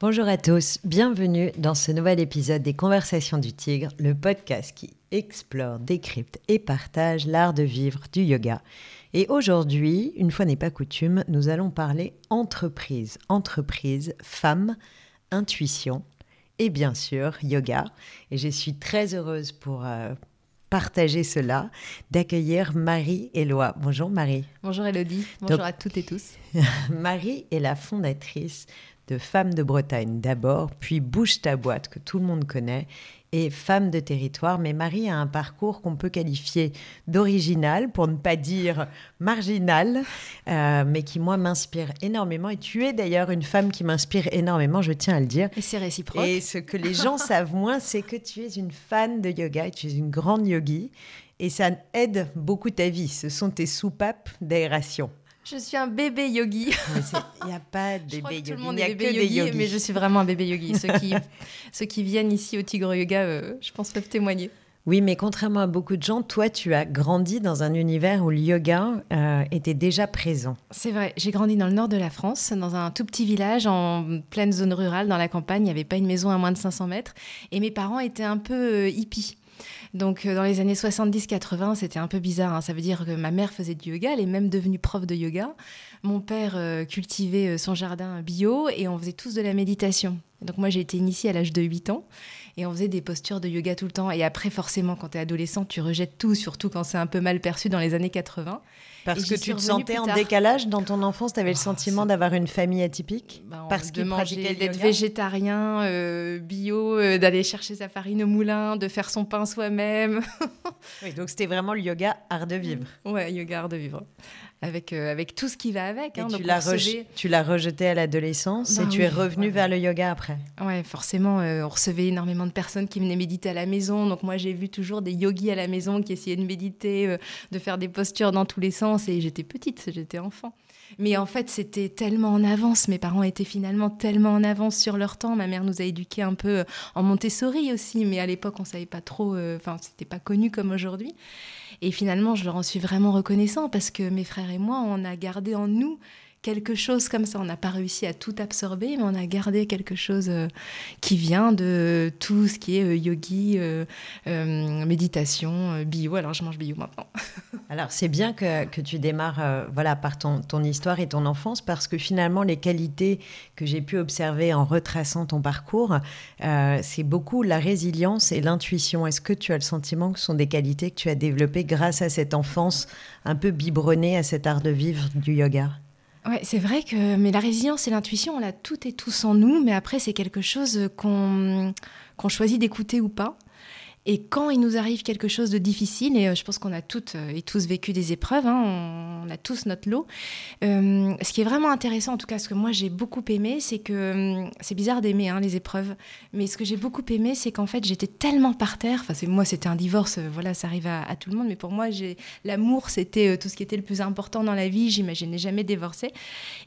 Bonjour à tous, bienvenue dans ce nouvel épisode des Conversations du Tigre, le podcast qui explore, décrypte et partage l'art de vivre du yoga. Et aujourd'hui, une fois n'est pas coutume, nous allons parler entreprise, entreprise, femme, intuition et bien sûr yoga. Et je suis très heureuse pour... Euh, partager cela, d'accueillir Marie Éloi. Bonjour Marie. Bonjour Elodie, bonjour à toutes et tous. Marie est la fondatrice de Femmes de Bretagne d'abord, puis Bouge ta boîte que tout le monde connaît, et Femme de territoire. Mais Marie a un parcours qu'on peut qualifier d'original, pour ne pas dire marginal, euh, mais qui moi m'inspire énormément. Et tu es d'ailleurs une femme qui m'inspire énormément, je tiens à le dire. Et c'est réciproque. Et ce que les gens savent moins, c'est que tu es une fan de yoga, et tu es une grande yogi. Et ça aide beaucoup ta vie. Ce sont tes soupapes d'aération. Je suis un bébé yogi. Il n'y a pas de bébé yogi. Tout le monde est bébé yogi, mais je suis vraiment un bébé yogi. ceux, qui, ceux qui viennent ici au Tigre Yoga, euh, je pense, peuvent témoigner. Oui, mais contrairement à beaucoup de gens, toi, tu as grandi dans un univers où le yoga euh, était déjà présent. C'est vrai, j'ai grandi dans le nord de la France, dans un tout petit village en pleine zone rurale, dans la campagne. Il n'y avait pas une maison à moins de 500 mètres. Et mes parents étaient un peu euh, hippies. Donc euh, dans les années 70-80, c'était un peu bizarre. Hein. Ça veut dire que ma mère faisait du yoga, elle est même devenue prof de yoga. Mon père euh, cultivait euh, son jardin bio et on faisait tous de la méditation. Donc moi j'ai été initiée à l'âge de 8 ans et on faisait des postures de yoga tout le temps. Et après forcément quand tu es adolescent, tu rejettes tout, surtout quand c'est un peu mal perçu dans les années 80. Parce que tu te sentais en décalage dans ton enfance, tu avais le ah, sentiment d'avoir une famille atypique bah, Parce que manger, d'être végétarien, euh, bio, euh, d'aller chercher sa farine au moulin, de faire son pain soi-même. oui, donc c'était vraiment le yoga art de vivre. Ouais, yoga art de vivre avec, euh, avec tout ce qui va avec. Hein, tu l'as rejeté à l'adolescence et ben tu es revenu vers le yoga après. Ouais, forcément, on recevait énormément de personnes qui venaient méditer à la maison. Donc moi, j'ai vu toujours des yogis à la maison qui essayaient de méditer, de faire des postures dans tous les sens. Et j'étais petite, j'étais enfant. Mais en fait, c'était tellement en avance. Mes parents étaient finalement tellement en avance sur leur temps. Ma mère nous a éduqués un peu en Montessori aussi, mais à l'époque, on savait pas trop. Enfin, c'était pas connu comme aujourd'hui. Et finalement, je leur en suis vraiment reconnaissant parce que mes frères et moi, on a gardé en nous quelque chose comme ça. On n'a pas réussi à tout absorber, mais on a gardé quelque chose euh, qui vient de tout ce qui est euh, yogi, euh, méditation, bio. Alors, je mange bio maintenant. Alors, c'est bien que, tu démarres voilà, par ton, ton, histoire et ton enfance, parce que finalement, les qualités que j'ai pu observer en retraçant ton parcours, c'est beaucoup la résilience et l'intuition. Est-ce que tu as le sentiment que ce sont des qualités que tu as développées grâce à cette enfance un peu biberonnée à cet art de vivre du yoga? Ouais, c'est vrai que mais la résilience et l'intuition, on l'a toutes et tous en nous, mais après c'est quelque chose qu'on qu'on choisit d'écouter ou pas. Et quand il nous arrive quelque chose de difficile, et euh, je pense qu'on a toutes euh, et tous vécu des épreuves, hein, on, a tous notre lot, euh, ce qui est vraiment intéressant, en tout cas ce que moi j'ai beaucoup aimé, c'est que c'est bizarre d'aimer hein, les épreuves, mais ce que j'ai beaucoup aimé, c'est qu'en fait j'étais tellement par terre, enfin moi c'était un divorce, voilà, ça arrive à, tout le monde, mais pour moi l'amour c'était tout ce qui était le plus important dans la vie, j'imaginais jamais divorcer,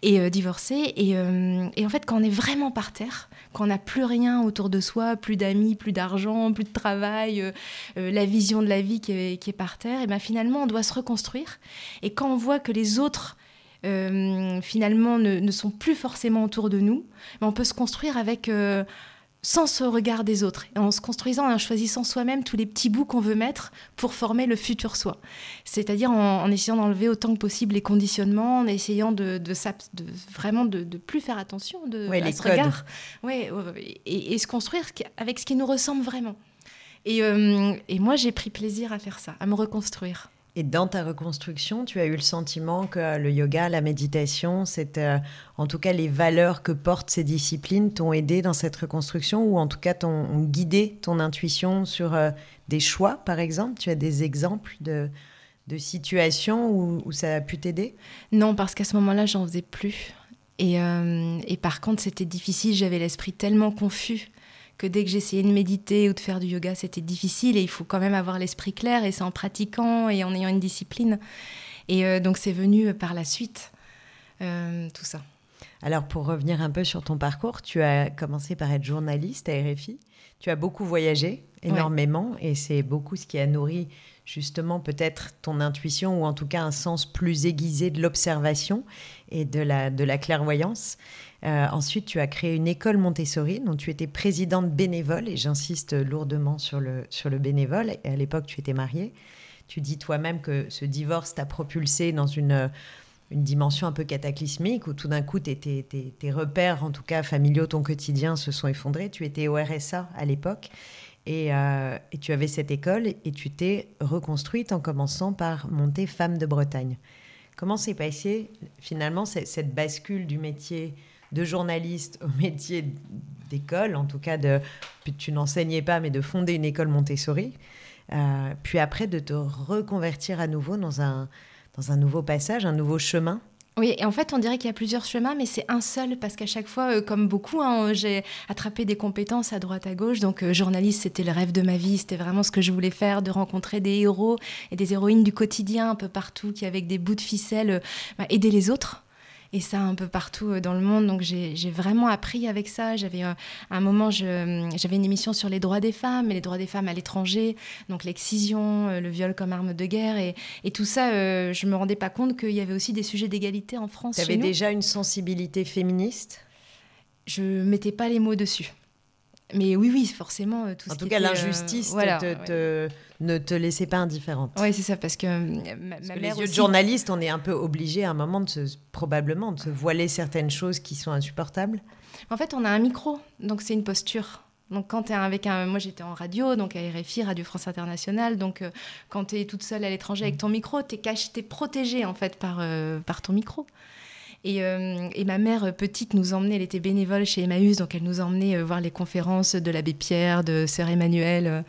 et divorcer, et, et en fait quand on est vraiment par terre, quand on n'a plus rien autour de soi, plus d'amis, plus d'argent, plus de travail, euh, euh, la vision de la vie qui est, par terre, et ben finalement on doit se reconstruire. Et quand on voit que les autres euh, finalement ne, sont plus forcément autour de nous, ben on peut se construire avec sans ce regard des autres, en se construisant, en choisissant soi-même tous les petits bouts qu'on veut mettre pour former le futur soi. C'est-à-dire en, essayant d'enlever autant que possible les conditionnements, en essayant de, de, vraiment de, de, plus faire attention de, à ce regard. Ouais, et, et, se construire avec ce qui nous ressemble vraiment. Euh, et, moi, j'ai pris plaisir à faire ça, à me reconstruire. Et dans ta reconstruction, tu as eu le sentiment que le yoga, la méditation, c'est euh, en tout cas les valeurs que portent ces disciplines t'ont aidé dans cette reconstruction ou en tout cas t'ont guidé ton intuition sur euh, des choix, par exemple? Tu as des exemples de, de situations où, où, ça a pu t'aider? Non, parce qu'à ce moment-là, j'en faisais plus. Et, et par contre, c'était difficile, j'avais l'esprit tellement confus que dès que j'essayais de méditer ou de faire du yoga, c'était difficile et il faut quand même avoir l'esprit clair et c'est en pratiquant et en ayant une discipline. Et euh, donc c'est venu euh, par la suite, euh, tout ça. Alors pour revenir un peu sur ton parcours, tu as commencé par être journaliste à RFI. Tu as beaucoup voyagé, énormément, et c'est beaucoup ce qui a nourri justement peut-être ton intuition ou en tout cas un sens plus aiguisé de l'observation et de la, de la clairvoyance. Euh, ensuite, tu as créé une école Montessori dont tu étais présidente bénévole et j'insiste lourdement sur le, sur le bénévole. Et à l'époque, tu étais mariée. Tu dis toi-même que ce divorce t'a propulsé dans une, une dimension un peu cataclysmique où tout d'un coup, tes, tes, tes, repères, en tout cas familiaux, ton quotidien se sont effondrés. Tu étais au RSA à l'époque. Et, euh, et, tu avais cette école et tu t'es reconstruite en commençant par monter Femme de Bretagne. Comment s'est passé finalement cette bascule du métier de journaliste au métier d'école, en tout cas de, tu n'enseignais pas, mais de fonder une école Montessori, euh, puis après de te reconvertir à nouveau dans un, dans un nouveau passage, un nouveau chemin oui, et en fait, on dirait qu'il y a plusieurs chemins, mais c'est un seul, parce qu'à chaque fois, euh, comme beaucoup, hein, j'ai attrapé des compétences à droite, à gauche. Donc, euh, journaliste, c'était le rêve de ma vie, c'était vraiment ce que je voulais faire, de rencontrer des héros et des héroïnes du quotidien un peu partout, qui, avec des bouts de ficelle, bah, aider les autres et ça un peu partout euh, dans le monde. Donc j'ai vraiment appris avec ça. J'avais euh, un moment, j'avais une émission sur les droits des femmes et les droits des femmes à l'étranger, donc l'excision, euh, le viol comme arme de guerre et, et tout ça. je me rendais pas compte qu'il y avait aussi des sujets d'égalité en France. Tu avais déjà une sensibilité féministe? Je mettais pas les mots dessus. Mais oui, oui, forcément. Euh, tout en tout cas, l'injustice ne te laissait pas indifférente. Oui, c'est ça, parce que euh, ma, parce que les yeux de journaliste, on est un peu obligé à un moment de se, probablement de se voiler certaines choses qui sont insupportables. En fait, on a un micro, donc c'est une posture. Donc quand tu es avec un... Moi j'étais en radio, donc à RFI, Radio France Internationale, donc euh, quand tu es toute seule à l'étranger avec ton micro, tu es, es protégée en fait par, par ton micro. Euh, et, ma mère petite nous emmenait, elle était bénévole chez Emmaüs, donc elle nous emmenait euh, voir les conférences de l'abbé Pierre, de sœur Emmanuel.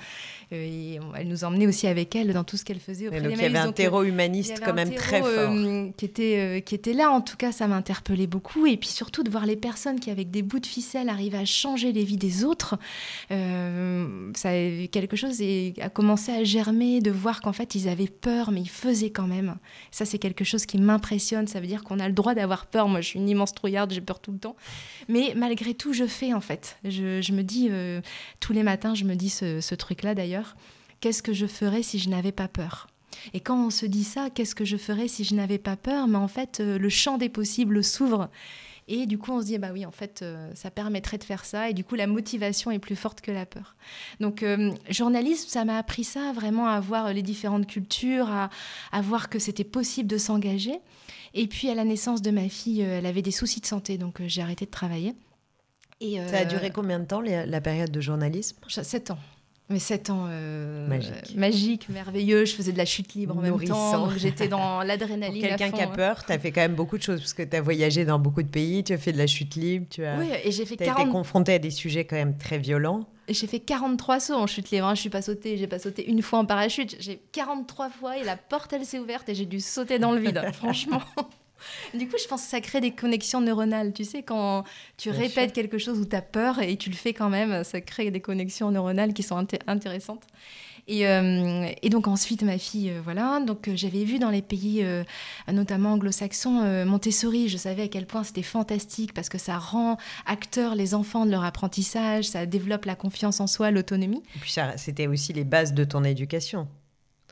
Euh, elle nous emmenait aussi avec elle dans tout ce qu'elle faisait auprès donc il y avait un terreau humaniste quand même très fort. qui, était, qui était là, en tout cas, ça m'interpellait beaucoup. Et puis surtout de voir les personnes qui, avec des bouts de ficelle, arrivent à changer les vies des autres. ça quelque chose a commencé à germer, de voir qu'en fait, ils avaient peur, mais ils faisaient quand même. Ça, c'est quelque chose qui m'impressionne. Ça veut dire qu'on a le droit d'avoir peur. Moi, je suis une immense trouillarde, j'ai peur tout le temps. Mais malgré tout, je fais en fait. Je, me dis, euh, tous les matins, je me dis ce, truc-là d'ailleurs. Qu'est-ce que je ferais si je n'avais pas peur? Et quand on se dit ça, qu'est-ce que je ferais si je n'avais pas peur? Mais en fait, euh, le champ des possibles s'ouvre. Et du coup, on se dit, bah oui, en fait, euh, ça permettrait de faire ça. Et du coup, la motivation est plus forte que la peur. Donc, journalisme, ça m'a appris ça, vraiment à voir les différentes cultures, à, à voir que c'était possible de s'engager. Et puis à la naissance de ma fille, euh, elle avait des soucis de santé, donc euh, j'ai arrêté de travailler. Et, Ça a duré combien de temps la période de journalisme? Sept ans. Mais sept ans magique. merveilleux. Je faisais de la chute libre en même temps. J'étais dans l'adrénaline. Quelqu'un qui a peur, tu as fait quand même beaucoup de choses parce que tu as voyagé dans beaucoup de pays, tu as fait de la chute libre, tu as, oui, et j'ai fait 40... été confronté à des sujets quand même très violents. J'ai fait 43 sauts en chute libre. Hein. Je suis pas sautée, j'ai pas sauté une fois en parachute. J'ai 43 fois et la porte elle s'est ouverte et j'ai dû sauter dans le vide. franchement. Du coup, je pense que ça crée des connexions neuronales. Tu sais, quand tu répètes quelque chose où tu as peur et tu le fais quand même, ça crée des connexions neuronales qui sont intéressantes. Euh, et, donc ensuite, ma fille, euh, voilà. Donc euh, j'avais vu dans les pays, notamment anglo-saxons, Montessori. Je savais à quel point c'était fantastique parce que ça rend acteurs les enfants de leur apprentissage, ça développe la confiance en soi, l'autonomie. Et puis c'était aussi les bases de ton éducation.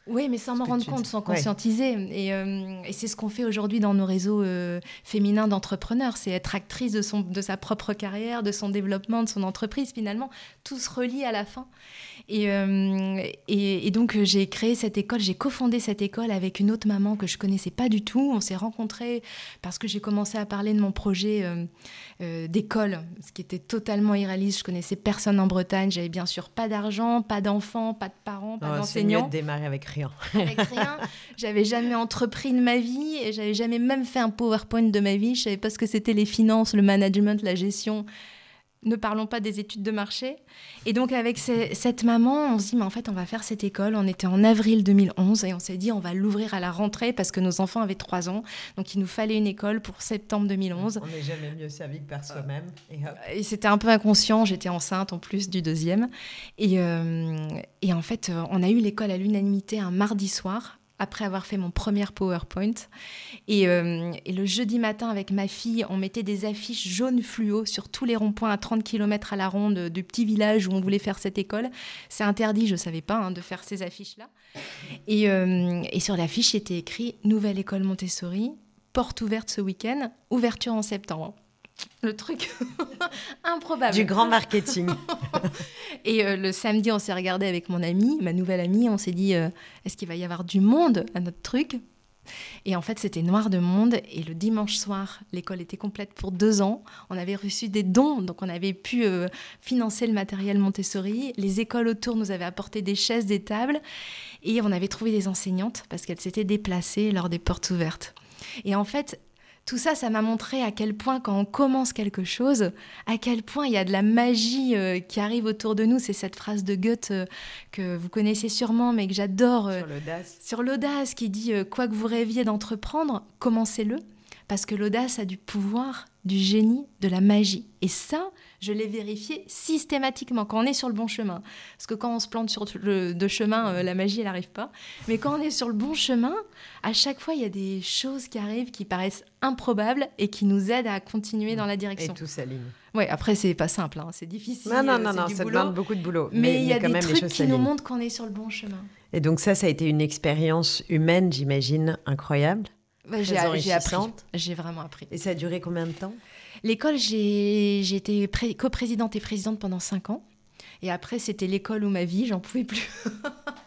Oui, mais sans m'en rendre compte, sans conscientiser. Et, c'est ce qu'on fait aujourd'hui dans nos réseaux féminins d'entrepreneurs. C'est être actrice de, son, de sa propre carrière, de son développement, de son entreprise. Finalement, tout se relie à la fin. Euh, et, et, donc, j'ai créé cette école, j'ai cofondé cette école avec une autre maman que je connaissais pas du tout. On s'est rencontrés parce que j'ai commencé à parler de mon projet euh, euh, d'école, ce qui était totalement irréaliste. Je connaissais personne en Bretagne. J'avais bien sûr pas d'argent, pas d'enfants, pas de parents, pas d'enseignants. C'est mieux de démarrer avec rien. avec rien. J'avais jamais entrepris de ma vie et j'avais jamais même fait un PowerPoint de ma vie. Je savais pas ce que c'était les finances, le management, la gestion ne parlons pas des études de marché. Et donc avec cette maman, on se dit, mais en fait, on va faire cette école. On était en avril 2011 et on s'est dit, on va l'ouvrir à la rentrée parce que nos enfants avaient 3 ans. Donc il nous fallait une école pour septembre 2011. On n'est jamais mieux servi que par soi-même. Et, c'était un peu inconscient. J'étais enceinte en plus du deuxième. Et, euh, et en fait, on a eu l'école à l'unanimité un mardi soir après avoir fait mon premier PowerPoint. Et, euh, et, le jeudi matin, avec ma fille, on mettait des affiches jaunes fluo sur tous les ronds-points à 30 km à la ronde du petit village où on voulait faire cette école. C'est interdit, je ne savais pas, hein, de faire ces affiches-là. Et, euh, et sur l'affiche, était écrit Nouvelle école Montessori, porte ouverte ce week-end, ouverture en septembre le truc improbable. Du grand marketing. et euh, le samedi, on s'est regardé avec mon amie, ma nouvelle amie, on s'est dit, euh, est-ce qu'il va y avoir du monde à notre truc? Et en fait, c'était noir de monde. Et le dimanche soir, l'école était complète pour deux ans. On avait reçu des dons, donc on avait pu euh, financer le matériel Montessori. Les écoles autour nous avaient apporté des chaises, des tables. Et on avait trouvé des enseignantes parce qu'elles s'étaient déplacées lors des portes ouvertes. Et en fait, tout ça, ça m'a montré à quel point quand on commence quelque chose, à quel point il y a de la magie euh, qui arrive autour de nous. C'est cette phrase de Goethe euh, que vous connaissez sûrement, mais que j'adore. Euh, sur l'audace. Sur l'audace, qui dit Quoi que vous rêviez d'entreprendre, commencez-le. Parce que l'audace a du pouvoir, du génie, de la magie. Et ça, je l'ai vérifié systématiquement quand on est sur le bon chemin. Parce que quand on se plante sur le de chemin, euh, la magie, elle n'arrive pas. Mais quand on est sur le bon chemin, à chaque fois, il y a des choses qui arrivent qui paraissent improbables et qui nous aident à continuer dans la direction. Et tout s'aligne. Oui, après, c'est pas simple, hein. c'est difficile. Non, non, non, non ça demande beaucoup de boulot. Mais, il y a des trucs qui nous montrent qu'on est sur le bon chemin. Et donc ça, ça a été une expérience humaine, j'imagine, incroyable. Bah, j'ai appris. J'ai vraiment appris. Et ça a duré combien de temps? L'école, j'ai été coprésidente et présidente pendant cinq ans. Et après, c'était l'école ou ma vie, j'en pouvais plus.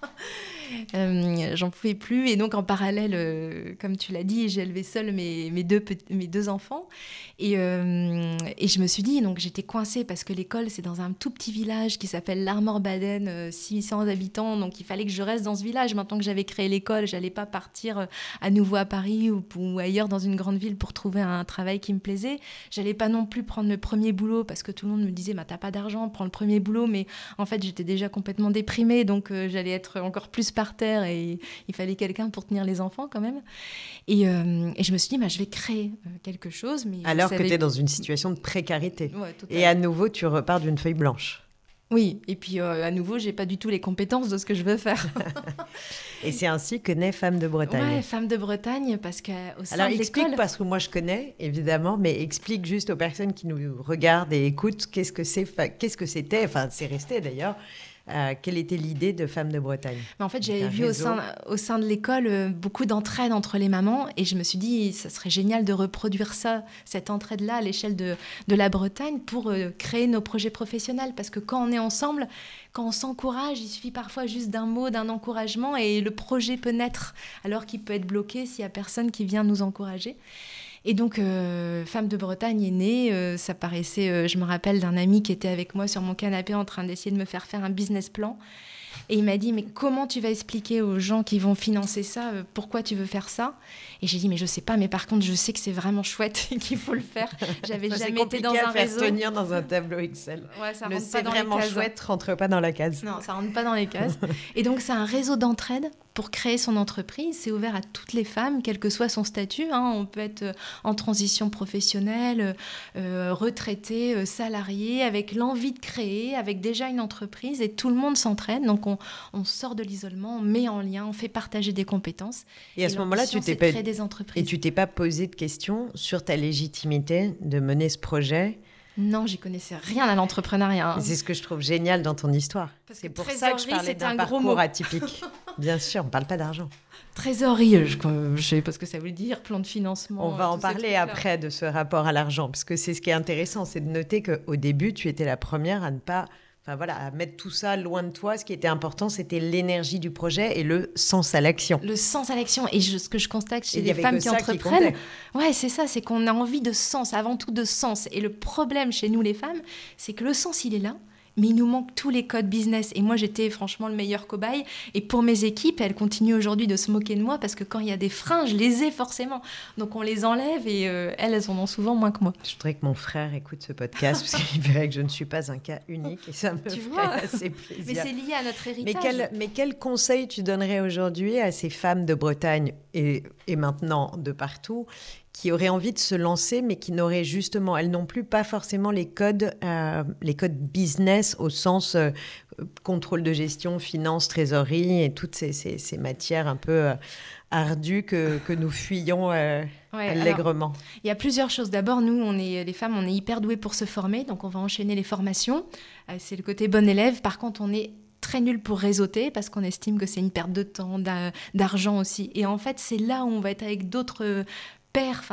Euh, j'en pouvais plus. Et donc, en parallèle, euh, comme tu l'as dit, j'ai élevé seule mes, deux, enfants. Et, euh, et, je me suis dit, donc j'étais coincée parce que l'école, c'est dans un tout petit village qui s'appelle l'Armor-Baden, 600 habitants. Donc, il fallait que je reste dans ce village. Maintenant que j'avais créé l'école, j'allais pas partir à nouveau à Paris ou, ou, ailleurs dans une grande ville pour trouver un travail qui me plaisait. J'allais pas non plus prendre le premier boulot parce que tout le monde me disait, bah, t'as pas d'argent, prends le premier boulot. Mais en fait, j'étais déjà complètement déprimée. Donc, j'allais être encore plus par terre et il fallait quelqu'un pour tenir les enfants quand même. Et, euh, et je me suis dit, bah, je vais créer euh, quelque chose. Mais Alors que tu es dans une situation de précarité. et à nouveau, tu repars d'une feuille blanche. Oui, et puis euh, à nouveau, j'ai pas du tout les compétences de ce que je veux faire. et c'est ainsi que naît Femme de Bretagne. Ouais, Femme de Bretagne, parce qu'au sein Alors explique, parce que moi je connais, évidemment, mais explique juste aux personnes qui nous regardent et écoutent qu'est-ce que c'est, qu'est-ce que c'était, enfin c'est resté d'ailleurs, euh, quelle était l'idée de Femmes de Bretagne En fait, j'avais vu au sein, au sein de l'école euh, beaucoup d'entraide entre les mamans et je me suis dit, ça serait génial de reproduire ça, cette entraide-là à l'échelle de, de, la Bretagne pour euh, créer nos projets professionnels. Parce que quand on est ensemble, quand on s'encourage, il suffit parfois juste d'un mot, d'un encouragement et le projet peut naître alors qu'il peut être bloqué s'il n'y a personne qui vient nous encourager. Et donc, euh, Femme de Bretagne est née. Euh, ça paraissait, euh, je me rappelle d'un ami qui était avec moi sur mon canapé en train d'essayer de me faire faire un business plan. Et il m'a dit, mais comment tu vas expliquer aux gens qui vont financer ça, pourquoi tu veux faire ça? Et j'ai dit, mais je sais pas, mais par contre, je sais que c'est vraiment chouette et qu'il faut le faire. J'avais jamais été dans un réseau. tenir dans un tableau Excel. Ouais, ça rentre pas dans vraiment les cases. chouette, rentre pas dans la case. Non, ça rentre pas dans les cases. et donc, c'est un réseau d'entraide pour créer son entreprise, c'est ouvert à toutes les femmes, quel que soit son statut. Hein. On peut être euh, en transition professionnelle, euh, retraité, euh, salarié, avec l'envie de créer, avec déjà une entreprise, et tout le monde s'entraîne. Donc on, sort de l'isolement, on met en lien, on fait partager des compétences. Et, à ce moment-là, tu t'es pas des entreprises. Et tu t'es pas posé de questions sur ta légitimité de mener ce projet non, j'y connaissais rien à l'entrepreneuriat. Hein. C'est ce que je trouve génial dans ton histoire. C'est pour ça que je parlais d'un parcours atypique. Bien sûr, on ne parle pas d'argent. Trésorerie, je ne sais pas ce que ça veut dire, plan de financement. On va en parler après de ce rapport à l'argent, parce que c'est ce qui est intéressant, c'est de noter qu'au début, tu étais la première à ne pas voilà, à mettre tout ça loin de toi. Ce qui était important, c'était l'énergie du projet et le sens à l'action. Le sens à l'action. Et ce que je constate chez les femmes qui entreprennent, ouais, c'est ça, c'est qu'on a envie de sens, avant tout de sens. Et le problème chez nous les femmes, c'est que le sens, il est là, mais il nous manque tous les codes business. Et moi, j'étais franchement le meilleur cobaye. Et pour mes équipes, elles continuent aujourd'hui de se moquer de moi parce que quand il y a des freins, je les ai forcément. Donc on les enlève et euh, elles, elles en ont souvent moins que moi. Je voudrais que mon frère écoute ce podcast parce qu'il verrait que je ne suis pas un cas unique et ça me tu ferait vois? assez plaisir. Mais c'est lié à notre héritage. Mais quel, mais quel conseil tu donnerais aujourd'hui à ces femmes de Bretagne et, et maintenant de partout qui auraient envie de se lancer, mais qui n'auraient justement, elles non plus, pas forcément les codes, euh, les codes business au sens euh, contrôle de gestion, finance, trésorerie et toutes ces, ces, matières un peu euh, ardues que, que, nous fuyons allègrement. Il y a plusieurs choses. D'abord, nous, on est les femmes, on est hyper douées pour se former, donc on va enchaîner les formations. C'est le côté bon élève. Par contre, on est très nul pour réseauter parce qu'on estime que c'est une perte de temps, d'argent aussi. Et en fait, c'est là où on va être avec d'autres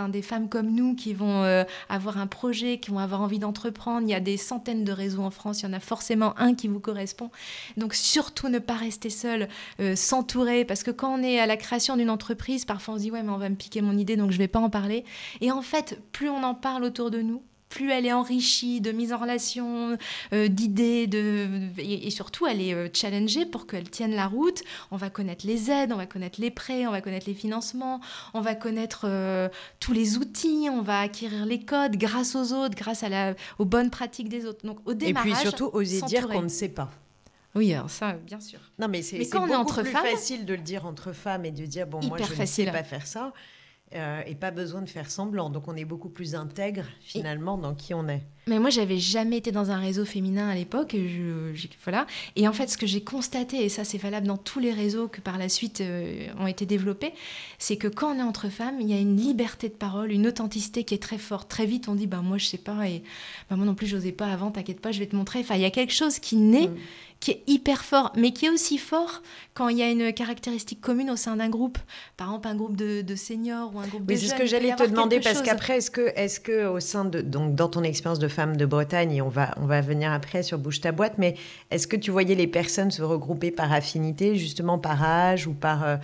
des femmes comme nous qui vont euh, avoir un projet, qui vont avoir envie d'entreprendre. Il y a des centaines de réseaux en France, il y en a forcément un qui vous correspond. Donc surtout ne pas rester seul, euh, s'entourer, parce que quand on est à la création d'une entreprise, parfois on se dit ouais mais on va me piquer mon idée donc je vais pas en parler. Et en fait, plus on en parle autour de nous, plus elle est enrichie de mise en relation, euh, d'idées, de, et, surtout elle est euh, challengée pour qu'elle tienne la route. On va connaître les aides, on va connaître les prêts, on va connaître les financements, on va connaître euh, tous les outils, on va acquérir les codes grâce aux autres, grâce à la, aux bonnes pratiques des autres. Donc au démarrage, et puis surtout oser dire qu'on ne sait pas. Oui, alors ça, bien sûr. Non, mais c'est beaucoup entre plus facile de le dire entre femmes et de dire bon, moi je ne sais pas faire ça. Euh, et pas besoin de faire semblant. Donc on est beaucoup plus intègre finalement dans qui on est. Mais moi, j'avais jamais été dans un réseau féminin à l'époque. Je, voilà. Et en fait, ce que j'ai constaté, et ça c'est valable dans tous les réseaux que par la suite euh, ont été développés, c'est que quand on est entre femmes, il y a une liberté de parole, une authenticité qui est très forte. Très vite, on dit, bah moi je sais pas, et bah, moi non plus, j'osais pas avant. T'inquiète pas, je vais te montrer. Enfin, il y a quelque chose qui naît. Qui est hyper fort, mais qui est aussi fort quand il y a une caractéristique commune au sein d'un groupe. Par exemple, un groupe de, seniors ou un groupe de jeunes. c'est ce que j'allais te demander, parce qu'après, est-ce que, est que au sein de, donc dans ton expérience de femme de Bretagne, et on va, on va venir après sur Bouge ta boîte, mais est-ce que tu voyais les personnes se regrouper par affinité, justement par âge ou par, euh,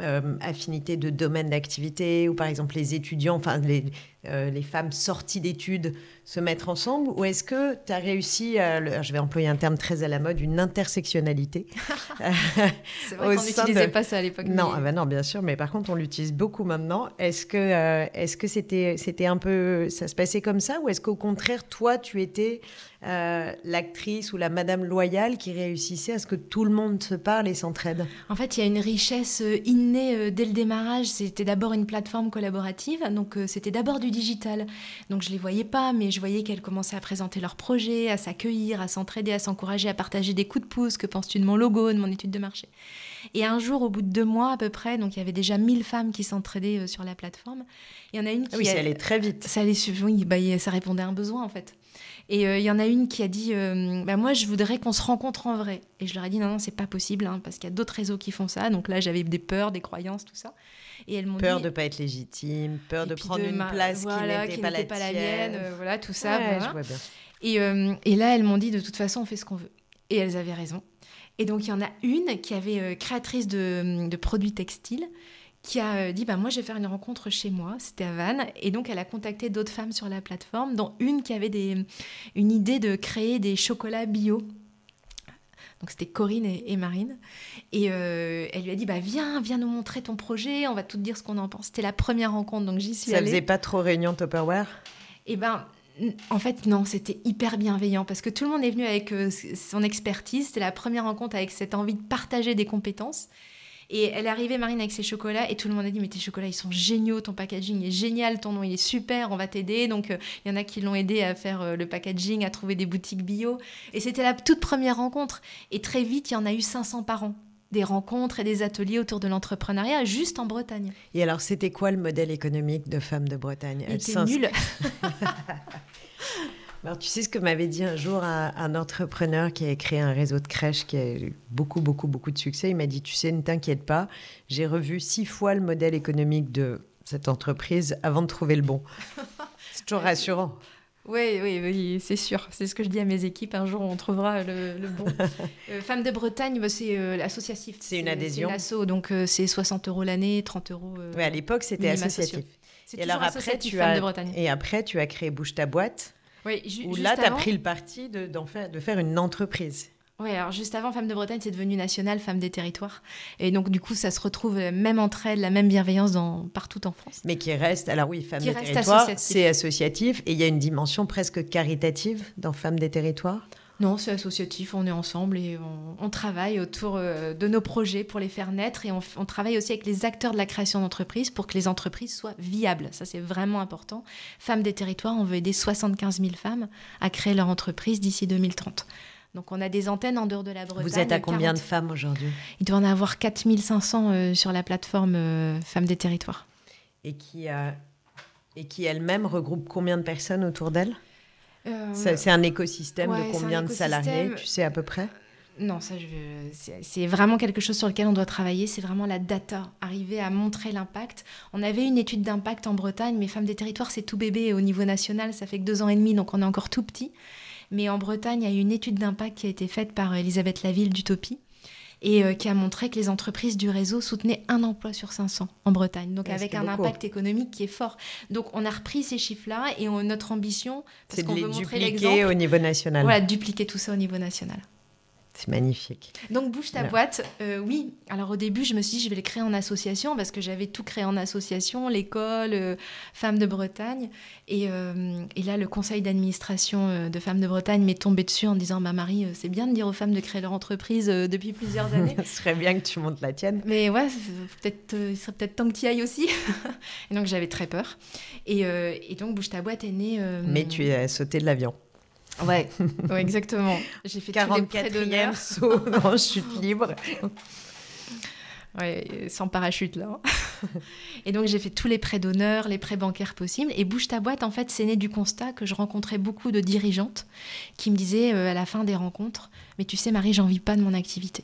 euh, affinité de domaine d'activité, ou par exemple les étudiants, enfin les, euh, les femmes sorties d'études se mettre ensemble Ou est-ce que tu as réussi, à, je vais employer un terme très à la mode, une intersectionnalité C'est vrai qu'on n'utilisait pas ça à l'époque. Non, ah bah non, bien sûr, mais par contre on l'utilise beaucoup maintenant. Est-ce que euh, est-ce que c'était c'était un peu ça se passait comme ça ou est-ce qu'au contraire toi tu étais euh, l'actrice ou la madame loyale qui réussissait à ce que tout le monde se parle et s'entraide En fait, il y a une richesse euh, innée euh, dès le démarrage. C'était d'abord une plateforme collaborative, donc c'était d'abord du digital. Donc je les voyais pas, mais je voyais qu'elles commençaient à présenter leurs projets, à s'accueillir, à s'entraider, à s'encourager, à partager des coups de pouce. Que penses-tu de mon logo, de mon étude de marché? Et un jour, au bout de deux mois à peu près, donc il y avait déjà 1000 femmes qui s'entraidaient sur la plateforme. Il y en a une ah qui. oui, ça allait très vite. Ça allait, oui, bah, ça répondait à un besoin en fait. Et il euh, y en a une qui a dit euh, bah, Moi, je voudrais qu'on se rencontre en vrai. Et je leur ai dit Non, non, c'est pas possible, hein, parce qu'il y a d'autres réseaux qui font ça. Donc là, j'avais des peurs, des croyances, tout ça. Et elles m'ont peur de pas être légitime, peur de prendre une place qui n'était pas, la, mienne, euh, voilà, tout ça. Je vois bien. Et, et, là, elles m'ont dit De toute façon, on fait ce qu'on veut. Et elles avaient raison. Et donc, il y en a une qui avait créatrice de, de produits textiles qui a euh, dit bah moi je vais faire une rencontre chez moi, c'était à Vannes, et donc elle a contacté d'autres femmes sur la plateforme, dont une qui avait des, une idée de créer des chocolats bio. Donc c'était Corinne et, Marine, et euh, elle lui a dit bah viens, viens nous montrer ton projet, on va tout dire ce qu'on en pense. C'était la première rencontre, donc j'y suis Ça allée. faisait pas trop réunion Tupperware? Eh ben en fait, non, c'était hyper bienveillant parce que tout le monde est venu avec euh, son expertise. C'était la première rencontre avec cette envie de partager des compétences. Et elle est arrivée, Marine, avec ses chocolats, et tout le monde a dit Mais tes chocolats, ils sont géniaux, ton packaging est génial, ton nom, il est super, on va t'aider. Donc, euh, il y en a qui l'ont aidé à faire euh, le packaging, à trouver des boutiques bio. Et c'était la toute première rencontre. Et très vite, il y en a eu 500 par an des rencontres et des ateliers autour de l'entrepreneuriat juste en Bretagne. Et alors, c'était quoi le modèle économique de Femmes de Bretagne? Il était nul. Alors, tu sais ce que m'avait dit un jour un, entrepreneur qui a créé un réseau de crèches qui a eu beaucoup, beaucoup, beaucoup de succès? Il m'a dit, tu sais, ne t'inquiète pas, j'ai revu six fois le modèle économique de cette entreprise avant de trouver le bon. C'est toujours rassurant. Oui, oui, oui c'est sûr. C'est ce que je dis à mes équipes. Un jour, on trouvera le, bon. Euh, Femmes de Bretagne, bah, c'est euh, associatif. C'est une adhésion. C'est une asso, donc euh, c'est 60 euros l'année, 30 euros. oui, à l'époque, c'était associatif. C'est alors après, tu as, de Bretagne. Et après, tu as créé Bouge ta boîte. Oui, où là, tu as pris le parti de, faire, de faire une entreprise. Oui, alors juste avant, Femme de Bretagne, c'est devenu national, Femme des territoires. Et donc, du coup, ça se retrouve euh, même entre elles, la même bienveillance dans, partout en France. Mais qui reste, alors oui, Femme des territoires, c'est associatif. Et il y a une dimension presque caritative dans Femme des territoires? Non, c'est associatif, on est ensemble et on, travaille autour euh, de nos projets pour les faire naître et on, on travaille aussi avec les acteurs de la création d'entreprises pour que les entreprises soient viables. Ça, c'est vraiment important. Femmes des territoires, on veut aider 75 000 femmes à créer leur entreprise d'ici 2030. Donc on a des antennes en dehors de la Bretagne. Vous êtes à combien de femmes aujourd'hui? Il doit en avoir 4500 euh, sur la plateforme euh, Femmes des territoires. Et qui, et qui elle-même regroupe combien de personnes autour d'elle? euh, c'est un écosystème de combien de salariés, tu sais à peu près? Non, ça, c'est vraiment quelque chose sur lequel on doit travailler. C'est vraiment la data, arriver à montrer l'impact. On avait une étude d'impact en Bretagne, mais Femmes des Territoires, c'est tout bébé au niveau national. Ça fait que deux ans et demi, donc on est encore tout petit. Mais en Bretagne, il y a eu une étude d'impact qui a été faite par Elisabeth Laville d'Utopie et euh, qui a montré que les entreprises du réseau soutenaient un emploi sur 500 en Bretagne, donc avec un impact économique qui est fort. Donc on a repris ces chiffres-là et notre ambition, c'est de les dupliquer au niveau national. Voilà, dupliquer tout ça au niveau national. C'est magnifique. Donc bouge ta boîte, euh, oui. Alors au début, je me suis dit, je vais le créer en association parce que j'avais tout créé en association, l'école, euh, Femmes de Bretagne. Et, euh, et là, le conseil d'administration de Femmes de Bretagne m'est tombé dessus en disant, bah Marie, c'est bien de dire aux femmes de créer leur entreprise depuis plusieurs années. Ce serait bien que tu montes la tienne. Mais ouais, peut-être, il serait peut-être temps que tu y ailles aussi. et donc j'avais très peur. Et, et, donc bouge ta boîte est née. Mais tu as sauté de l'avion. Ouais, exactement. J'ai fait 44e saut en chute libre. Ouais, sans parachute là. et donc j'ai fait tous les prêts d'honneur, les prêts bancaires possibles. Et Bouge ta boîte, en fait, c'est né du constat que je rencontrais beaucoup de dirigeantes qui me disaient euh, à la fin des rencontres, mais tu sais Marie, j'en vis pas de mon activité.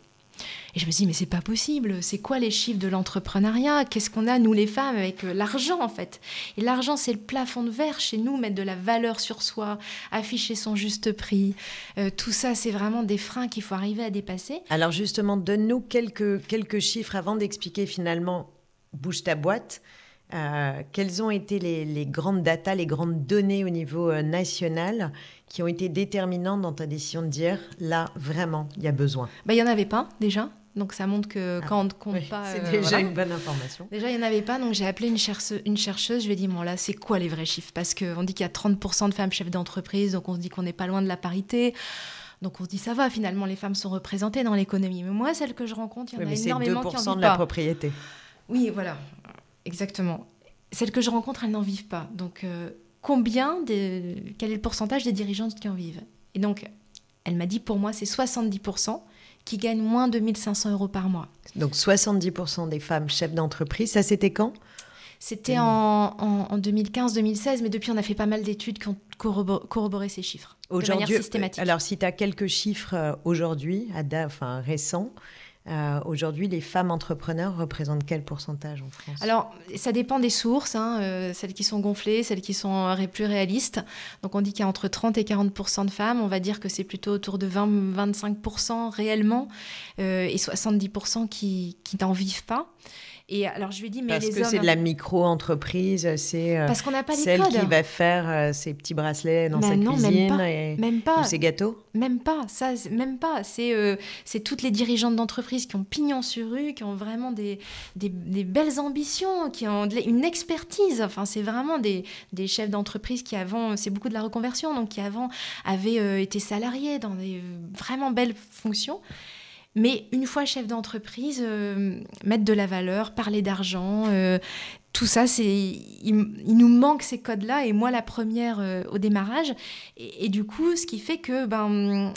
Et je me dis, mais c'est pas possible. C'est quoi les chiffres de l'entrepreneuriat? Qu'est-ce qu'on a, nous les femmes, avec euh, l'argent, en fait? Et l'argent, c'est le plafond de verre chez nous, mettre de la valeur sur soi, afficher son juste prix. Euh, tout ça, c'est vraiment des freins qu'il faut arriver à dépasser. Alors, justement, donne-nous quelques, quelques chiffres avant d'expliquer finalement Bouge ta boîte. Euh, quelles ont été les, grandes datas, les grandes données au niveau national qui ont été déterminantes dans ta décision de dire là, vraiment, il y a besoin? Bah, Il n'y en avait pas déjà. Donc ça montre que ah, quand on ne compte pas. C'est euh, déjà une bonne information. Déjà, il n'y en avait pas. Donc j'ai appelé une, chercheuse, une chercheuse. Je lui ai dit bon, là, c'est quoi les vrais chiffres? Parce qu'on dit qu'il y a 30% de femmes chefs d'entreprise. Donc on se dit qu'on n'est pas loin de la parité. Donc on se dit ça va, finalement, les femmes sont représentées dans l'économie. Mais moi, celles que je rencontre, il y en a énormément qui en de la propriété. Oui, voilà. Exactement. Celles que je rencontre, elles n'en vivent pas. Donc euh, combien, de, quel est le pourcentage des dirigeantes qui en vivent? Et donc, elle m'a dit, pour moi, c'est 70% qui gagnent moins de 1500 euros par mois. Donc 70% des femmes chefs d'entreprise, ça c'était quand? C'était en, en, 2015-2016, mais depuis on a fait pas mal d'études qui ont corroboré, ces chiffres. Aujourd'hui, alors si tu as quelques chiffres euh, aujourd'hui, enfin récents, euh, aujourd'hui, les femmes entrepreneurs représentent quel pourcentage en France? Alors, ça dépend des sources, hein, euh, celles qui sont gonflées, celles qui sont plus réalistes. Donc, on dit qu'il y a entre 30 et 40% de femmes. On va dire que c'est plutôt autour de 20-25% réellement euh, et 70 qui, qui n'en vivent pas. Et alors je lui ai dit, mais Parce que c'est de la micro-entreprise, c'est euh, Parce qu'on n'a pas celle qui va faire euh, ses petits bracelets dans sa cuisine même pas, et même pas. ses gâteaux Même pas, ça, même pas. C'est euh, c'est toutes les dirigeantes d'entreprise qui ont pignon sur rue, qui ont vraiment des, des, belles ambitions, qui ont une expertise. Enfin, c'est vraiment des, des chefs d'entreprise qui avant, c'est beaucoup de la reconversion, donc qui avant avaient été salariés dans des vraiment belles fonctions. Mais une fois chef d'entreprise, euh, mettre de la valeur, parler d'argent, euh, tout ça, c'est il, nous manque ces codes-là. Et moi, la première euh, au démarrage. Et, du coup, ce qui fait que ben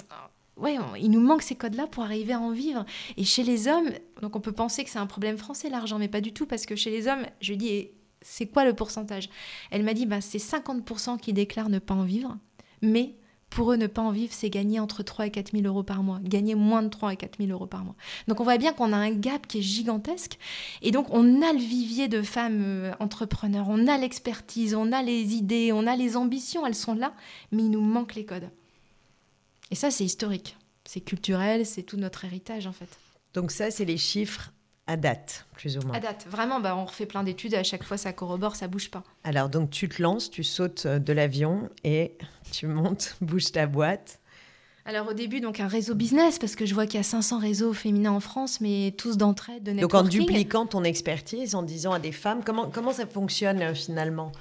ouais, il nous manque ces codes-là pour arriver à en vivre. Et chez les hommes, donc on peut penser que c'est un problème français l'argent, mais pas du tout parce que chez les hommes, je lui dis c'est quoi le pourcentage? Elle m'a dit ben, c'est 50% qui déclarent ne pas en vivre, mais pour eux, ne pas en vivre, c'est gagner entre 3 et 4 000 euros par mois. Gagner moins de 3 et 4 000 euros par mois. Donc on voit bien qu'on a un gap qui est gigantesque. Et donc on a le vivier de femmes euh, entrepreneurs, on a l'expertise, on a les idées, on a les ambitions, elles sont là, mais il nous manque les codes. Et ça, c'est historique. C'est culturel, c'est tout notre héritage en fait. Donc ça, c'est les chiffres à date, plus ou moins. À date, vraiment, bah, on refait plein d'études, à chaque fois ça corrobore, ça bouge pas. Alors, donc tu te lances, tu sautes euh, de l'avion et tu montes, bouge ta boîte. Alors au début, donc un réseau business, parce que je vois qu'il y a 500 réseaux féminins en France, mais tous d'entraide, de networking. Donc en dupliquant ton expertise, en disant à des femmes, comment, comment ça fonctionne euh, finalement?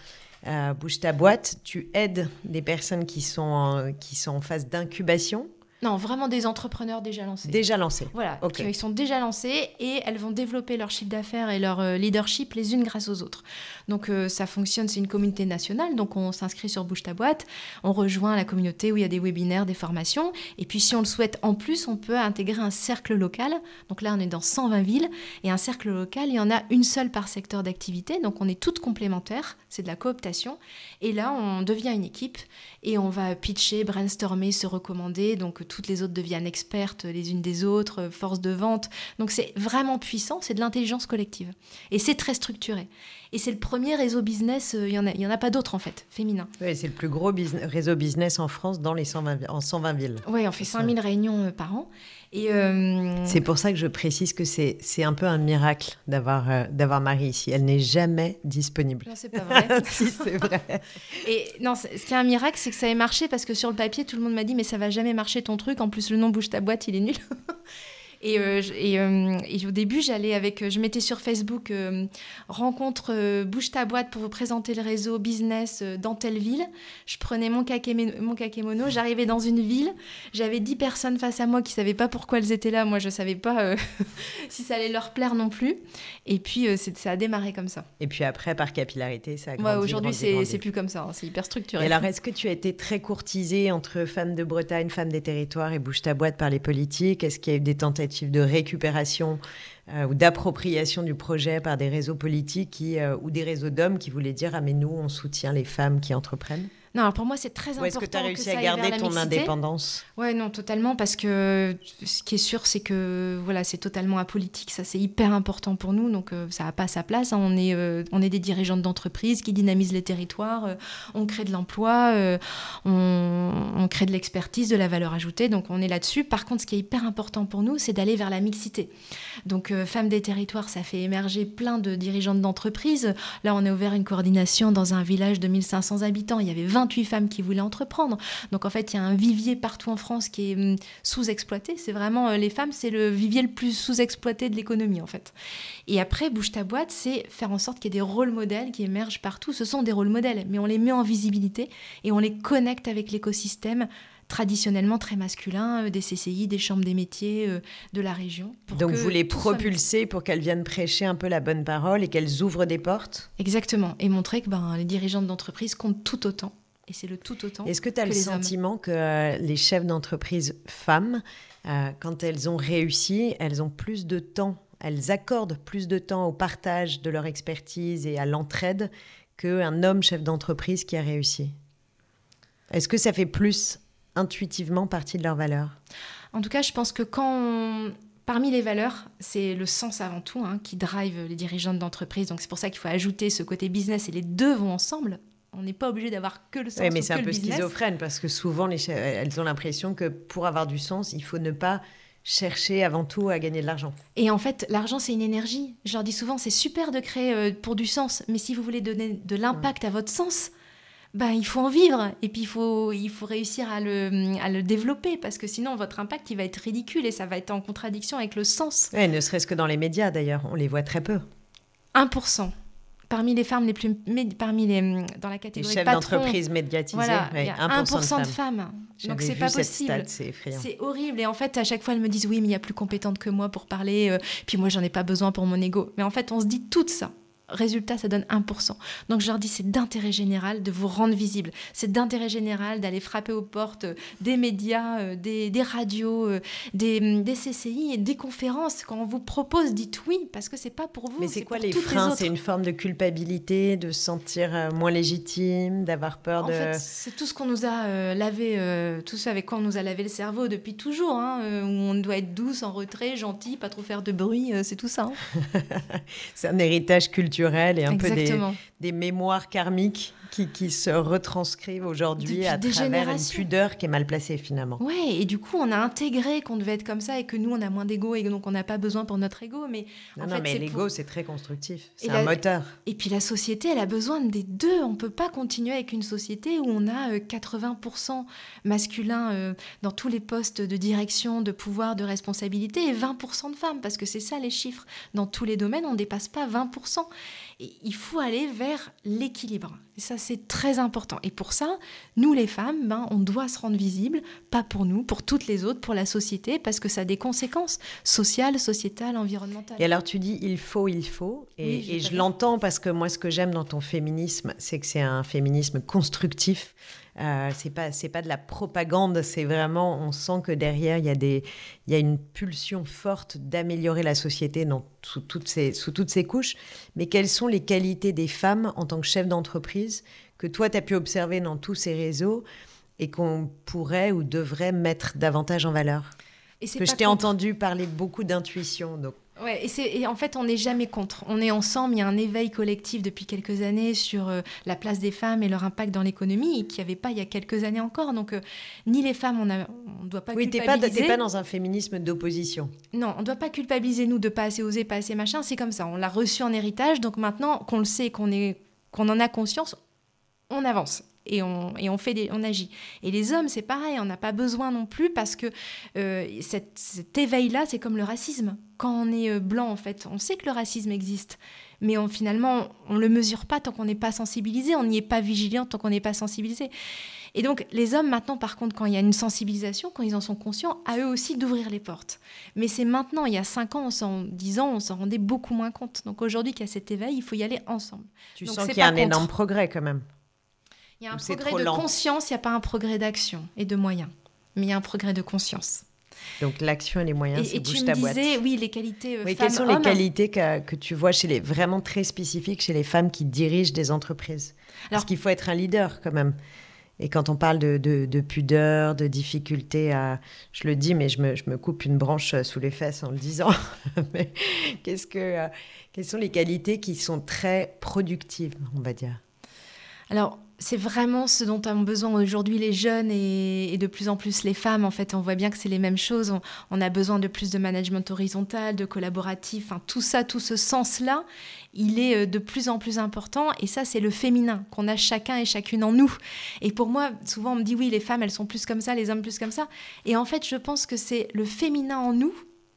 Euh, Bouge ta boîte, tu aides des personnes qui sont qui sont en phase d'incubation Non, vraiment des entrepreneurs déjà lancés. Déjà lancés. Voilà, Ok. qui- ils sont déjà lancés et elles vont développer leur chiffre d'affaires et leur euh, leadership les unes grâce aux autres. Donc euh, ça fonctionne, c'est une communauté nationale, donc on s'inscrit sur Bouge ta boîte, on rejoint la communauté où il y a des webinaires, des formations, et puis si on le souhaite en plus, on peut intégrer un cercle local. Donc là, on est dans 120 villes, et un cercle local, il y en a une seule par secteur d'activité, donc on est toutes complémentaires, c'est de la cooptation, et là, on devient une équipe, et on va pitcher, brainstormer, se recommander, donc euh, toutes les autres deviennent expertes les unes des autres, force de vente. Donc c'est vraiment puissant, c'est de l'intelligence collective. Et c'est très structuré. Et c'est le premier réseau business, euh, il n'y en, a- il y en a pas d'autres en fait, féminin. Oui, c'est le plus gros business- réseau business en France dans les 120, vi- en 120 villes. Oui, on fait C'est ça. 5000 réunions euh, par an. Et euh, C'est pour ça que je précise que c'est c'est un peu un miracle d'avoir euh, d'avoir Marie ici. Elle n'est jamais disponible. non, c'est pas vrai. si, c'est vrai. Et non, ce qui est un miracle, c'est que ça ait marché parce que sur le papier, tout le monde m'a dit mais ça va jamais marcher ton truc. En plus, le nom bouge ta boîte, il est nul. Et, euh, et, euh, et au début, j'allais avec, euh, je mettais sur Facebook rencontre bouge ta boîte pour vous présenter le réseau business dans telle ville. Je prenais mon, kakéme- mon kakémono, j'arrivais dans une ville, j'avais 10 personnes face à moi qui savaient pas pourquoi elles étaient là. Moi, je savais pas si ça allait leur plaire non plus. Et puis, ça a démarré comme ça. Et puis après, par capillarité, ça a grandi. Moi, aujourd'hui, c'est plus comme ça. hein, c'est hyper structuré. Et alors, est-ce que tu as été très courtisée entre femmes de Bretagne, femmes des territoires et bouge ta boîte par les politiques? Est-ce qu'il y a eu des tentatives de récupération euh, ou d'appropriation du projet par des réseaux politiques euh, ou des réseaux d'hommes qui voulaient dire Ah, mais nous, on soutient les femmes qui entreprennent? Non, alors pour moi, c'est très important. est-ce que tu as réussi à garder ton mixité. indépendance? Ouais, non, totalement, parce que ce qui est sûr, c'est que voilà, c'est totalement apolitique. Ça, c'est hyper important pour nous, donc euh, ça n'a pas sa place. hein. On est, euh, on est des dirigeantes d'entreprise qui dynamisent les territoires. euh, on crée de l'emploi, on, on crée de l'expertise, de la valeur ajoutée. Donc on est là-dessus. Par contre, ce qui est hyper important pour nous, c'est d'aller vers la mixité. Donc euh, Femmes des territoires, ça fait émerger plein de dirigeantes d'entreprise. Là, on a ouvert une coordination dans un village de 1500 habitants. Il y avait 28 femmes qui voulaient entreprendre. Donc en fait, il y a un vivier partout en France qui est hum, sous-exploité. C'est vraiment euh, les femmes, c'est le vivier le plus sous-exploité de l'économie en fait. Et après, bouge ta boîte, c'est faire en sorte qu'il y ait des rôles modèles qui émergent partout. Ce sont des rôles modèles, mais on les met en visibilité et on les connecte avec l'écosystème traditionnellement très masculin euh, des CCI, des chambres des métiers euh, de la région. pour Donc, vous les soit propulsez pour qu'elles viennent prêcher un peu la bonne parole et qu'elles ouvrent des portes Exactement. Et montrer que ben, les dirigeantes d'entreprise comptent tout autant. Et c'est le tout autant. Est-ce que tu as que le hommes. sentiment que euh, les chefs d'entreprise femmes, euh, quand elles ont réussi, elles ont plus de temps, elles accordent plus de temps au partage de leur expertise et à l'entraide qu'un homme chef d'entreprise qui a réussi? Est-ce que ça fait plus intuitivement partie de leurs valeurs En tout cas, je pense que quand on- Parmi les valeurs, c'est le sens avant tout hein, qui drive les dirigeantes d'entreprise. Donc c'est pour ça qu'il faut ajouter ce côté business et les deux vont ensemble. On n'est pas obligé d'avoir que le sens Oui, mais c'est un peu business. schizophrène parce que souvent, les elles ont l'impression que pour avoir du sens, il faut ne pas chercher avant tout à gagner de l'argent. Et en fait, l'argent, c'est une énergie. Je leur dis souvent, c'est super de créer euh, pour du sens, mais si vous voulez donner de l'impact à votre sens, ben, il faut en vivre. Et puis, il faut, il faut réussir à le, à le développer, parce que sinon, votre impact, il va être ridicule et ça va être en contradiction avec le sens. Ouais, ne serait-ce que dans les médias d'ailleurs, on les voit très peu. 1%. Parmi les femmes les plus... Parmi les... Dans la Les catégorie chefs patrons, d'entreprise médiatisés, Voilà, ouais, il y a 1%, 1%, de femmes. femmes. Donc, c'est pas possible. C'est horrible. Et en fait, à chaque fois, elles me disent oui, mais il y a plus compétente que moi pour parler. euh, puis moi, j'en ai pas besoin pour mon ego. Mais en fait, on se dit tout ça. Résultat, ça donne 1%. Donc je leur dis, c'est d'intérêt général de vous rendre visible. C'est d'intérêt général d'aller frapper aux portes euh, des médias, euh, des, des radios, euh, des, hum, des CCI et des conférences. Quand on vous propose, dites oui, parce que c'est pas pour vous. Mais c'est quoi pour les freins? C'est une forme de culpabilité, de se sentir moins légitime, d'avoir peur En de... fait, c'est tout ce qu'on nous a euh, lavé, euh, tout ce avec quoi on nous a lavé le cerveau depuis toujours, hein, où on doit être douce, en retrait, gentil, pas trop faire de bruit, euh, c'est tout ça. hein. C'est un héritage culturel et un peu des, mémoires karmiques qui, qui se retranscrivent aujourd'hui à travers une pudeur qui est mal placée finalement. Ouais, et du coup, on a intégré qu'on devait être comme ça et que nous, on a moins d'ego et donc on n'a pas besoin pour notre ego. Mais Non, en non, fait, mais l'ego, pour- c'est très constructif. C'est la- un moteur. Et puis la société, elle a besoin des deux. On peut pas continuer avec une société où on a euh, 80% masculin euh, dans tous les postes de direction, de pouvoir, de responsabilité et 20% de femmes, parce que c'est ça les chiffres. Dans tous les domaines, on dépasse pas 20%. Et il faut aller vers l'équilibre. Et ça, c'est très important. Et pour ça, nous, les femmes, ben, on doit se rendre visible, pas pour nous, pour toutes les autres, pour la société, parce que ça a des conséquences sociales, sociétales, environnementales. Et alors, tu dis il faut, il faut. Et, et je l'entends parce que moi, ce que j'aime dans ton féminisme, c'est que c'est un féminisme constructif. Euh, c'est pas c'est pas de la propagande, c'est vraiment on sent que derrière il y a des il y a une pulsion forte d'améliorer la société dans sous toutes ces sous toutes ces couches. Mais quelles sont les qualités des femmes en tant que chef d'entreprise que toi tu as pu observer dans tous ces réseaux et qu'on pourrait ou devrait mettre davantage en valeur? Et que je t'ai entendu parler beaucoup d'intuition donc Ouais, et, et, en fait, on n'est jamais contre. On est ensemble. Il y a un éveil collectif depuis quelques années sur euh, la place des femmes et leur impact dans l'économie, qu'il n'y avait pas il y a quelques années encore. Donc, euh, ni les femmes, on ne doit pas oui, culpabiliser. Oui, tu n'es pas dans un féminisme d'opposition. Non, on ne doit pas culpabiliser, nous, de pas assez oser, pas assez machin. C'est comme ça. On l'a reçu en héritage. Donc, maintenant qu'on le sait, qu'on qu'on en a conscience, on avance et on, et on, fait des, on agit. Et les hommes, c'est pareil, on n'a pas besoin non plus parce que euh, cet éveil-là, c'est comme le racisme. Quand on est euh, blanc, en fait, on sait que le racisme existe, mais on, finalement, on ne le mesure pas tant qu'on n'est pas sensibilisé, on n'y est pas vigilant tant qu'on n'est pas sensibilisé. Et donc, les hommes, maintenant, par contre, quand il y a une sensibilisation, quand ils en sont conscients, à eux aussi d'ouvrir les portes. Mais c'est maintenant, il y a 5 ans, en 10 ans, on s'en rendait beaucoup moins compte. Donc aujourd'hui qu'il y a cet éveil, il faut y aller ensemble. Tu sens qu'il y a un énorme progrès quand même il y a un progrès de conscience, il n'y a pas un progrès d'action et de moyens, mais il y a un progrès de conscience. Donc l'action et les moyens, c'est bouge tu ta me disais, oui, les qualités euh, oui, Quelles sont les qualités que, que, tu vois chez les vraiment très spécifiques chez les femmes qui dirigent des entreprises? Parce qu'il faut être un leader quand même. Et quand on parle de, de, pudeur, de difficulté à... Je le dis, mais je me, je me, coupe une branche euh, sous les fesses en le disant. mais qu'est-ce que, euh, quelles sont les qualités qui sont très productives, on va dire? Alors, c'est vraiment ce dont ont besoin aujourd'hui les jeunes et, de plus en plus les femmes. En fait, on voit bien que c'est les mêmes choses. On, a besoin de plus de management horizontal, de collaboratif. Enfin, tout ça, tout ce sens-là, il est euh, de plus en plus important. Et ça, c'est le féminin qu'on a chacun et chacune en nous. Et pour moi, souvent, on me dit oui, les femmes, elles sont plus comme ça, les hommes plus comme ça. Et en fait, je pense que c'est le féminin en nous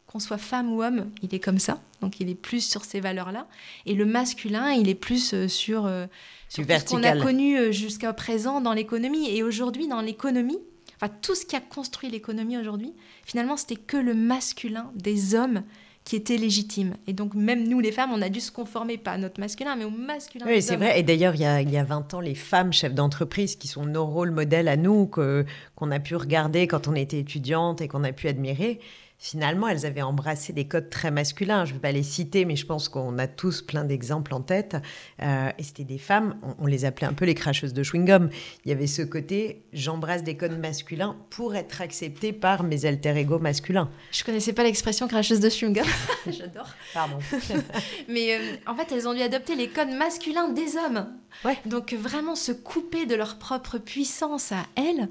qu'on soit femme ou homme, il est comme ça, donc il est plus sur ces valeurs-là. Et le masculin, il est plus euh, sur, ce qu'on a connu euh, jusqu'à présent dans l'économie. Et aujourd'hui, dans l'économie, enfin tout ce qui a construit l'économie aujourd'hui, finalement, c'était que le masculin des hommes qui était légitime. Et donc, même nous, les femmes, on a dû se conformer, pas à notre masculin, mais au masculin. Oui, c'est vrai. Et d'ailleurs, il y a, il y a 20 ans, les femmes chefs d'entreprise qui sont nos rôles modèles à nous, qu'on a pu regarder quand on était étudiante et qu'on a pu admirer, finalement, elles avaient embrassé des codes très masculins. Je ne vais pas les citer, mais je pense qu'on a tous plein d'exemples en tête. Euh, et c'était des femmes, on, les appelait un peu les cracheuses de chewing-gum. Il y avait ce côté, j'embrasse des codes masculins pour être acceptée par mes alter ego masculins. Je connaissais pas l'expression cracheuse de chewing-gum. J'adore. Pardon. mais euh, en fait, elles ont dû adopter les codes masculins des hommes. Ouais. Donc vraiment se couper de leur propre puissance à elles.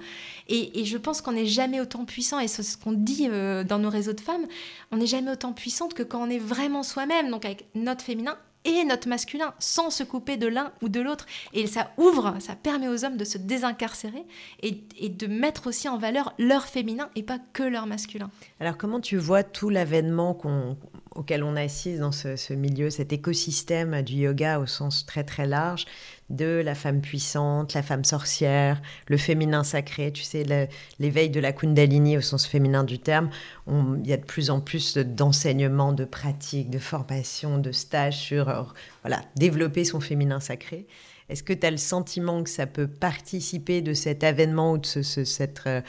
Et, je pense qu'on n'est jamais autant puissant, et c'est ce qu'on dit euh, dans nos réseaux de femmes, on n'est jamais autant puissante que quand on est vraiment soi-même, donc avec notre féminin et notre masculin, sans se couper de l'un ou de l'autre. Et ça ouvre, ça permet aux hommes de se désincarcérer et, et, de mettre aussi en valeur leur féminin et pas que leur masculin. Alors comment tu vois tout l'avènement qu'on auquel on assiste dans ce, milieu, cet écosystème du yoga au sens très très large, de la femme puissante, la femme sorcière, le féminin sacré, tu sais, l'éveil de la kundalini au sens féminin du terme. il y a de plus en plus d'enseignements, de pratiques, de formations, de stages sur euh, voilà, développer son féminin sacré. Est-ce que tu as le sentiment que ça peut participer de cet avènement ou de cette euh,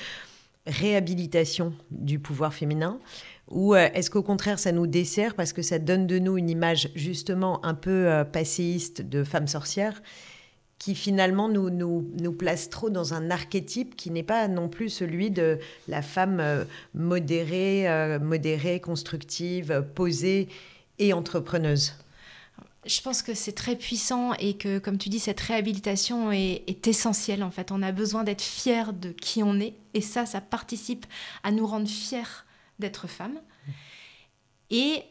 réhabilitation du pouvoir féminin? Ou euh, est-ce qu'au contraire, ça nous dessert parce que ça donne de nous une image justement un peu euh, passéiste de femme sorcière qui finalement nous, nous, nous, place trop dans un archétype qui n'est pas non plus celui de la femme euh, modérée, modérée, constructive, posée et entrepreneuse? Je pense que c'est très puissant et que, comme tu dis, cette réhabilitation est, essentielle. En fait, on a besoin d'être fier de qui on est, et ça, ça participe à nous rendre fiers d'être femme. Et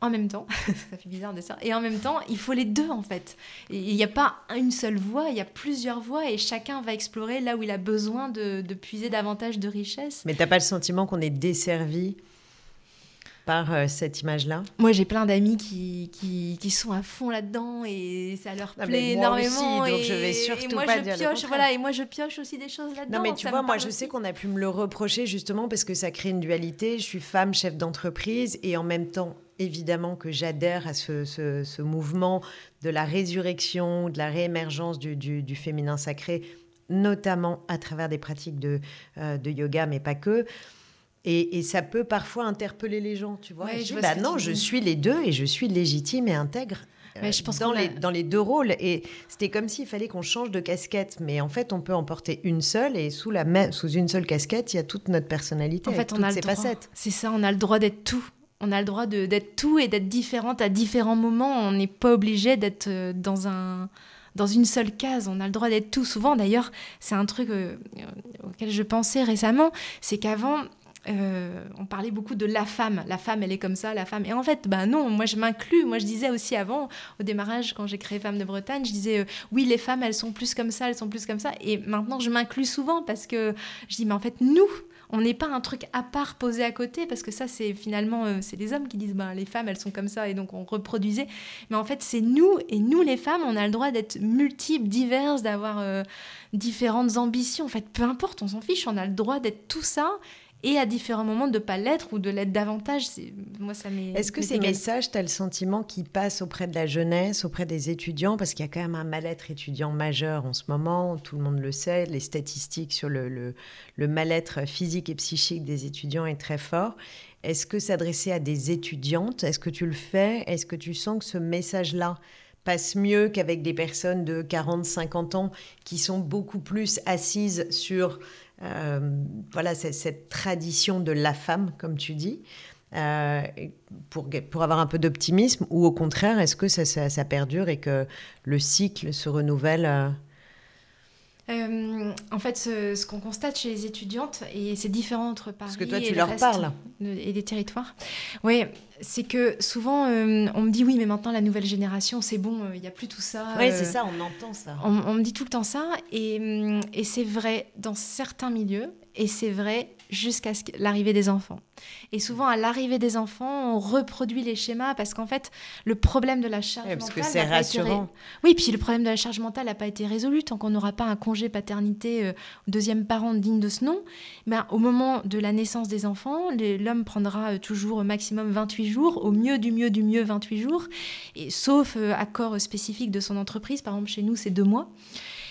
en même temps, ça fait bizarre de ça, et en même temps, il faut les deux en fait. Il n'y a pas une seule voie, il y a plusieurs voies et chacun va explorer là où il a besoin de, puiser davantage de richesse. Mais tu n'as pas le sentiment qu'on est desservi par euh, cette image-là Moi, j'ai plein d'amis qui, qui, qui, sont à fond là-dedans et ça leur plaît énormément. Aussi, donc je vais surtout et moi, pas je dire pioche, voilà, et moi, je pioche aussi des choses là-dedans. Non, mais tu vois, moi, je sais qu'on a pu me le reprocher justement parce que ça crée une dualité. Je suis femme, chef d'entreprise et en même temps, évidemment que j'adhère à ce, ce, ce, mouvement de la résurrection, de la réémergence du, du, du féminin sacré, notamment à travers des pratiques de, euh, de yoga, mais pas que. Et, et, ça peut parfois interpeller les gens, tu vois. Ouais, je dis, bah non, je suis les deux et je suis légitime et intègre. euh, Ouais, je pense dans, a- les, dans les deux rôles. Et c'était comme s'il fallait qu'on change de casquette. Mais en fait, on peut en porter une seule. Et sous, la même, sous une seule casquette, il y a toute notre personnalité. En fait, on a le ses droit. facettes. C'est ça, on a le droit d'être tout. On a le droit d'être tout et d'être différente à différents moments. On n'est pas obligé d'être euh, dans un dans une seule case. On a le droit d'être tout. Souvent, d'ailleurs, c'est un truc euh, auquel je pensais récemment, c'est qu'avant. Euh, on parlait beaucoup de la femme. La femme, elle est comme ça, la femme. Et en fait, bah non, moi je m'inclus. Moi je disais aussi avant, au démarrage, quand j'ai créé Femmes de Bretagne, je disais euh, oui, les femmes, elles sont plus comme ça, elles sont plus comme ça. Et maintenant, je m'inclus souvent parce que je dis, mais en fait, nous, on n'est pas un truc à part posé à côté parce que ça c'est finalement euh, c'est les hommes qui disent ben les femmes elles sont comme ça et donc on reproduisait mais en fait c'est nous et nous les femmes on a le droit d'être multiples diverses d'avoir différentes ambitions en fait peu importe on s'en fiche on a le droit d'être tout ça et à différents moments de pas l'être ou de l'être davantage. C'est moi ça m'est Est-ce que ces messages, tu as le sentiment qu'ils passent auprès de la jeunesse, auprès des étudiants? Parce qu'il y a quand même un mal-être étudiant majeur en ce moment, tout le monde le sait, les statistiques sur le, le, le mal-être physique et psychique des étudiants est très fort. Est-ce que s'adresser à des étudiantes, est-ce que tu le fais? Est-ce que tu sens que ce message-là passe mieux qu'avec des personnes de 40, 50 ans qui sont beaucoup plus assises sur euh, voilà, cette, tradition de la femme, comme tu dis euh, pour, pour avoir un peu d'optimisme ou au contraire, est-ce que ça, ça, ça perdure et que le cycle se renouvelle euh Euh, en fait, ce, ce qu'on constate chez les étudiantes, et c'est différent entre Paris Parce que toi, et tu le leur reste parles. de- et des territoires, oui, c'est que souvent, euh, on me dit oui, mais maintenant, la nouvelle génération, c'est bon, euh, il n'y a plus tout ça. Oui, euh, c'est ça, on entend ça. On, on me dit tout le temps ça, et, hum, et c'est vrai dans certains milieux, et c'est vrai jusqu'à l'arrivée des enfants. Et souvent, à l'arrivée des enfants, on reproduit les schémas parce qu'en fait, le problème de la charge Ouais, parce que mentale c'est n'a pas été ré- rassurant. Oui, puis le problème de la charge mentale n'a pas été résolu tant qu'on n'aura pas un congé paternité euh, deuxième parent digne de ce nom. Ben, au moment de la naissance des enfants, l'homme prendra euh, toujours au maximum 28 au mieux du mieux du mieux 28 jours, sauf euh, accord spécifique de son entreprise. Par exemple, chez nous, c'est deux mois.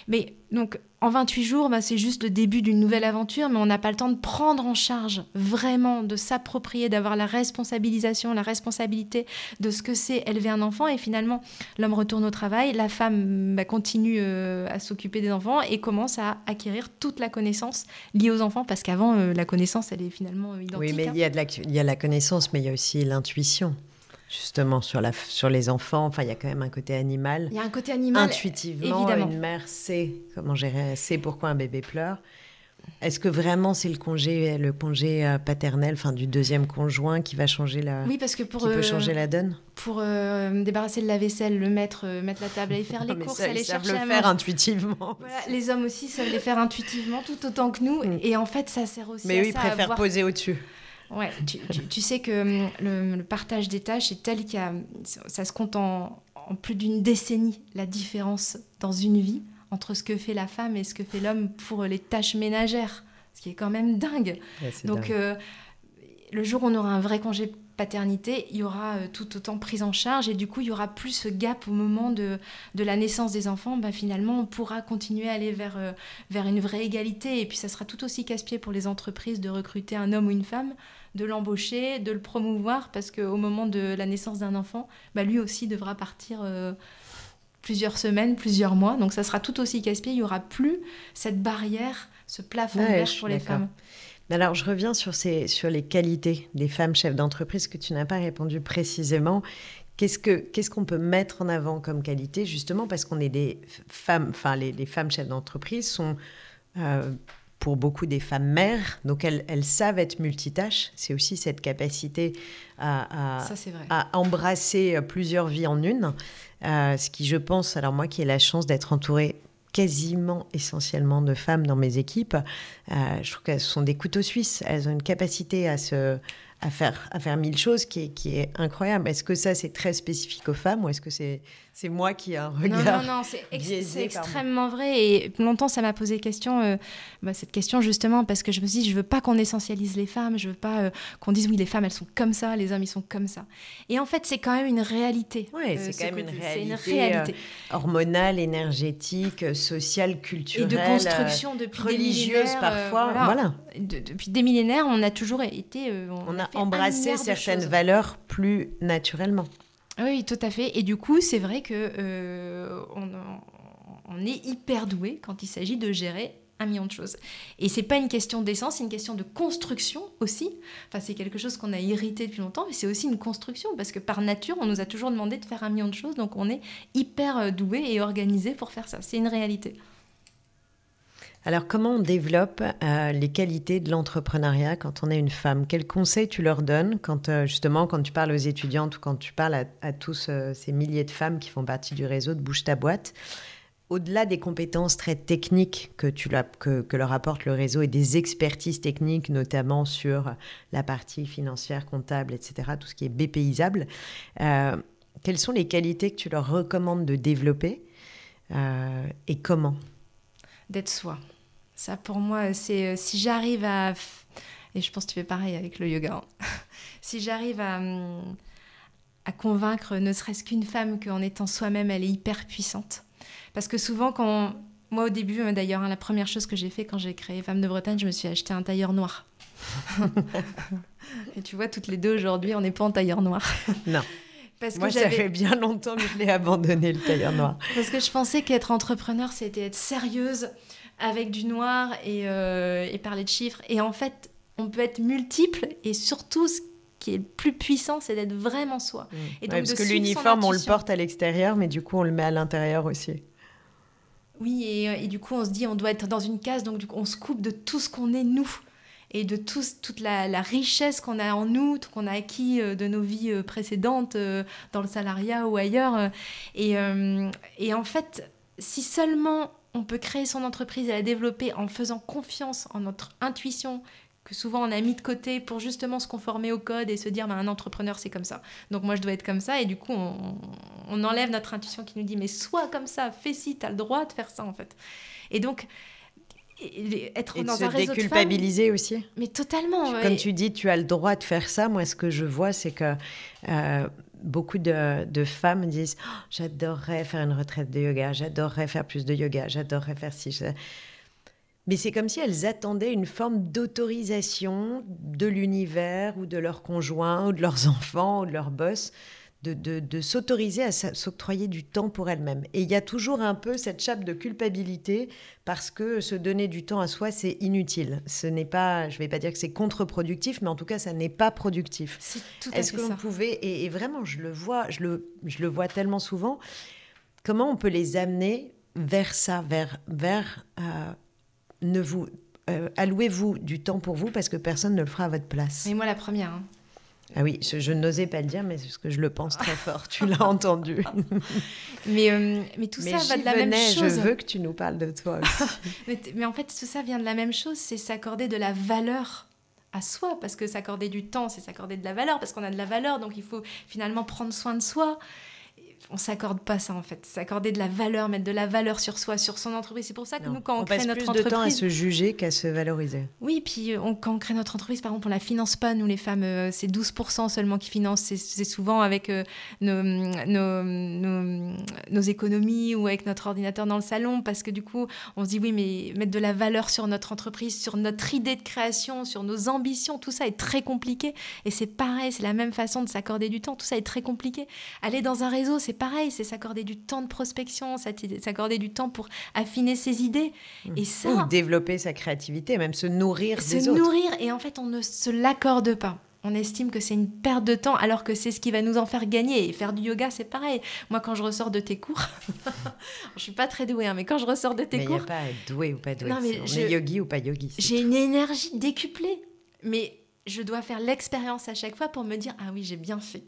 Mais donc, en 28 jours, bah, c'est juste le début d'une nouvelle aventure, mais on n'a pas le temps de prendre en charge vraiment, de s'approprier, d'avoir la responsabilisation, la responsabilité de ce que c'est élever un enfant. Et finalement, l'homme retourne au travail, la femme bah, continue euh, à s'occuper des enfants et commence à acquérir toute la connaissance liée aux enfants, parce qu'avant, euh, la connaissance, elle est finalement euh, identique. Oui, mais hein. il y, a de la, il y a la connaissance, mais il y a aussi l'intuition, justement, sur, la, sur les enfants. Enfin, il y a quand même un côté animal. Il y a un côté animal. Intuitivement, évidemment. une mère sait comment gérer, sait pourquoi un bébé pleure. Est-ce que vraiment c'est le congé, le congé euh, paternel, enfin du deuxième conjoint, qui va changer la, Oui, parce que pour, qui peut euh, changer la donne? pour euh, débarrasser le lave-vaisselle, le mettre, euh, mettre la table, aller faire les Non, courses, ça, aller ils chercher le à faire intuitivement. Voilà, les hommes aussi savent les faire intuitivement tout autant que nous. Mm. Et en fait, ça sert aussi Mais à oui, ils préfèrent poser au-dessus. Ouais, tu, tu- tu sais que hum, le, le partage des tâches est tel qu'il y a, ça se compte en, en plus d'une décennie, la différence dans une vie entre ce que fait la femme et ce que fait l'homme pour les tâches ménagères, ce qui est quand même dingue. Ouais, Donc, dingue. euh, le jour où on aura un vrai congé paternité, il y aura euh, tout autant prise en charge et du coup, il y aura plus ce gap au moment de, de la naissance des enfants. Bah, finalement, on pourra continuer à aller vers, euh, vers une vraie égalité et puis ça sera tout aussi casse-pied pour les entreprises de recruter un homme ou une femme, de l'embaucher, de le promouvoir parce qu'au moment de la naissance d'un enfant, bah, lui aussi devra partir. euh, plusieurs semaines, plusieurs mois, donc ça sera tout aussi casse-pied, il n'y aura plus cette barrière, ce plafond Ouais, suis pour les femmes. Alors, je reviens sur, ces, sur les qualités des femmes chefs d'entreprise que tu n'as pas répondu précisément. Qu'est-ce que qu'est-ce qu'on peut mettre en avant comme qualité, justement parce qu'on est des femmes, enfin les, les femmes chefs d'entreprise sont euh, pour beaucoup des femmes mères, donc elles, elles savent être multitâches. C'est aussi cette capacité à, à- Ça, c'est vrai. à embrasser euh, plusieurs vies en une. Euh, ce qui, je pense, alors moi qui ai la chance d'être entourée quasiment essentiellement de femmes dans mes équipes, euh, je trouve qu'elles sont des couteaux suisses. Elles ont une capacité à se, à faire, à faire mille choses qui est, qui est incroyable. Est-ce que ça, c'est très spécifique aux femmes ou est-ce que c'est c'est moi qui ai un regard Non, non, non, c'est extrêmement vrai. Et longtemps, ça m'a posé question, euh, bah, cette question justement, parce que je me suis dit, je veux pas qu'on essentialise les femmes, je veux pas euh, qu'on dise, oui, les femmes, elles sont comme ça, les hommes, ils sont comme ça. Et en fait, c'est quand même une réalité. Oui, euh, c'est quand même une réalité, une réalité. hormonale, énergétique, sociale, culturelle. Et de construction depuis religieuse parfois. voilà. depuis des millénaires, on a toujours été. on, a, embrassé certaines valeurs plus naturellement. Oui, tout à fait. Et du coup, c'est vrai que euh, on, est hyper doué quand il s'agit de gérer un million de choses. Et c'est pas une question d'essence, c'est une question de construction aussi. Enfin, c'est quelque chose qu'on a hérité depuis longtemps, mais c'est aussi une construction parce que par nature, on nous a toujours demandé de faire un million de choses, donc on est hyper euh, doué et organisé pour faire ça. C'est une réalité. Alors, comment on développe euh, les qualités de l'entrepreneuriat quand on est une femme? Quels conseils tu leur donnes quand, euh, justement, quand tu parles aux étudiantes ou quand tu parles à, tous euh, ces milliers de femmes qui font partie du réseau de Bouge ta boîte? Au-delà des compétences très techniques que, tu que, leur apporte le réseau et des expertises techniques, notamment sur la partie financière, comptable, etc., tout ce qui est BPisable, quelles sont les qualités que tu leur recommandes de développer et comment? D'être soi. Ça, pour moi, c'est euh, si j'arrive à. Et je pense que tu fais pareil avec le yoga. Hein. si j'arrive à, hum, à convaincre ne serait-ce qu'une femme qu'en étant soi-même, elle est hyper puissante. Parce que souvent, quand. Moi, au début, euh, d'ailleurs, hein, la première chose que j'ai fait quand j'ai créé Femme de Bretagne, je me suis acheté un tailleur noir. Et tu vois, toutes les deux aujourd'hui, on n'est pas en tailleur noir. non. Parce Moi, ça fait bien longtemps que je l'ai abandonné, le tailleur noir. Parce que je pensais qu'être entrepreneur, c'était être sérieuse, avec du noir euh, et, parler de chiffres. Et en fait, on peut être multiple et surtout, ce qui est le plus puissant, c'est d'être vraiment soi. Mmh. Et donc parce que l'uniforme, on le porte à l'extérieur, mais du coup, on le met à l'intérieur aussi. Oui, et, euh, et, du coup, on se dit, on doit être dans une case, donc du coup, on se coupe de tout ce qu'on est nous et de toute la, richesse qu'on a en nous, qu'on a acquis euh, de nos vies précédentes dans le salariat ou ailleurs. Et, et en fait, si seulement on peut créer son entreprise et la développer en faisant confiance en notre intuition que souvent on a mis de côté pour justement se conformer au code et se dire bah, un entrepreneur c'est comme ça. Donc moi je dois être comme ça et du coup on, enlève notre intuition qui nous dit mais sois comme ça, fais ci, tu as le droit de faire ça en fait. Et donc être dans un réseau déculpabiliser aussi. Mais totalement. Comme tu dis, tu as le droit de faire ça. Moi, ce que je vois, c'est que euh, beaucoup de, femmes disent oh, J'adorerais faire une retraite de yoga, j'adorerais faire plus de yoga, j'adorerais faire ci. Mais c'est comme si elles attendaient une forme d'autorisation de l'univers ou de leur conjoint ou de leurs enfants ou de leur boss de, s'autoriser à s'octroyer du temps pour elle-même. Et il y a toujours un peu cette chape de culpabilité parce que se donner du temps à soi, c'est inutile. Ce n'est pas, je ne vais pas dire que c'est contre-productif, mais en tout cas, ça n'est pas productif. Est-ce que l'on pouvait, et, vraiment, je le vois, je le, je le vois tellement souvent, comment on peut les amener vers ça, vers, vers euh, ne vous, euh, allouez-vous du temps pour vous parce que personne ne le fera à votre place? Et moi, la première. Hein. Ah oui, je, n'osais pas le dire, mais c'est parce que je le pense très fort. Tu l'as entendu. mais, euh, mais tout ça va de la même chose. Je veux que tu nous parles de toi aussi. mais, en fait, tout ça vient de la même chose, c'est s'accorder de la valeur à soi, parce que s'accorder du temps, c'est s'accorder de la valeur, parce qu'on a de la valeur, donc il faut finalement prendre soin de soi on s'accorde pas ça en fait. S'accorder de la valeur, mettre de la valeur sur soi, sur son entreprise. C'est pour ça que nous, quand on, crée notre plus entreprise, de temps à se juger qu'à se valoriser. Oui, puis euh, quand on crée notre entreprise, par exemple, on la finance pas nous les femmes. Euh, c'est 12% seulement qui financent. C'est souvent avec euh, nos, nos, économies ou avec notre ordinateur dans le salon, parce que du coup, on se dit oui, mais mettre de la valeur sur notre entreprise, sur notre idée de création, sur nos ambitions, tout ça est très compliqué. Et c'est pareil, c'est la même façon de s'accorder du temps. Tout ça est très compliqué. Aller dans un réseau, c'est pareil, c'est s'accorder du temps de prospection, s'accorder du temps pour affiner ses idées. Et ça, Ou développer sa créativité, même se nourrir des se nourrir, et en fait, on ne se l'accorde pas. On estime que c'est une perte de temps alors que c'est ce qui va nous en faire gagner. Et faire du yoga, c'est pareil. Moi, quand je ressors de tes cours, je suis pas très douée, hein, mais quand je ressors de tes mais cours. Il n'y a pas doué ou pas doué. Non, mais on est yogi ou pas yogi. J'ai une énergie décuplée. Mais je dois faire l'expérience à chaque fois pour me dire Ah oui, j'ai bien fait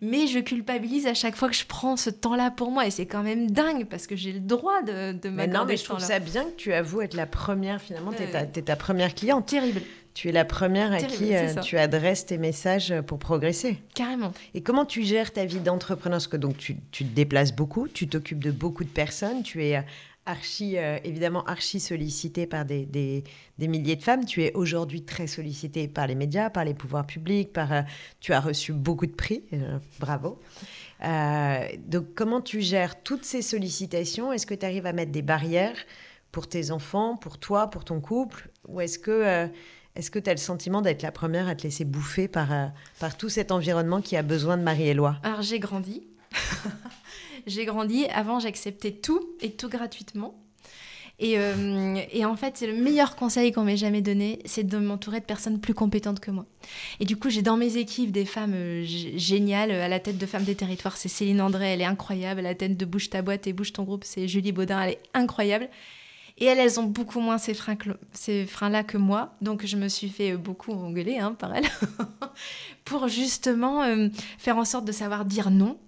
mais je culpabilise à chaque fois que je prends ce temps-là pour moi. Et c'est quand même dingue parce que j'ai le droit de, de m'accorder Non, mais je trouve ça bien que tu avoues être la première, finalement, tu es, ta première cliente. Terrible. Tu es la première à qui euh, tu adresses tes messages pour progresser. Carrément. Et comment tu gères ta vie d'entrepreneur? Parce que donc tu, tu te déplaces beaucoup, tu t'occupes de beaucoup de personnes, tu es euh, archi, euh, évidemment archi sollicité par des, des- milliers de femmes. Tu es aujourd'hui très sollicité par les médias, par les pouvoirs publics, par, euh, tu as reçu beaucoup de prix, euh, bravo. Donc comment tu gères toutes ces sollicitations? Est-ce que tu arrives à mettre des barrières pour tes enfants, pour toi, pour ton couple? Ou est-ce que... est-ce que tu as le sentiment d'être la première à te laisser bouffer par, par tout cet environnement qui a besoin de Marie-Éloi Alors j'ai grandi. j'ai grandi. Avant, j'acceptais tout et tout gratuitement. Et, euh, et en fait, c'est le meilleur conseil qu'on m'ait jamais donné, c'est de m'entourer de personnes plus compétentes que moi. Et du coup, j'ai dans mes équipes des femmes euh, géniales. À la tête de Femmes des Territoires, c'est Céline André, elle est incroyable. À la tête de Bouge ta boîte et Bouge ton groupe, c'est Julie Baudin, elle est incroyable. Et elles, elles ont beaucoup moins ces freins-là que moi. Donc, je me suis fait euh, beaucoup engueuler hein, par elles pour justement euh, faire en sorte de savoir dire non.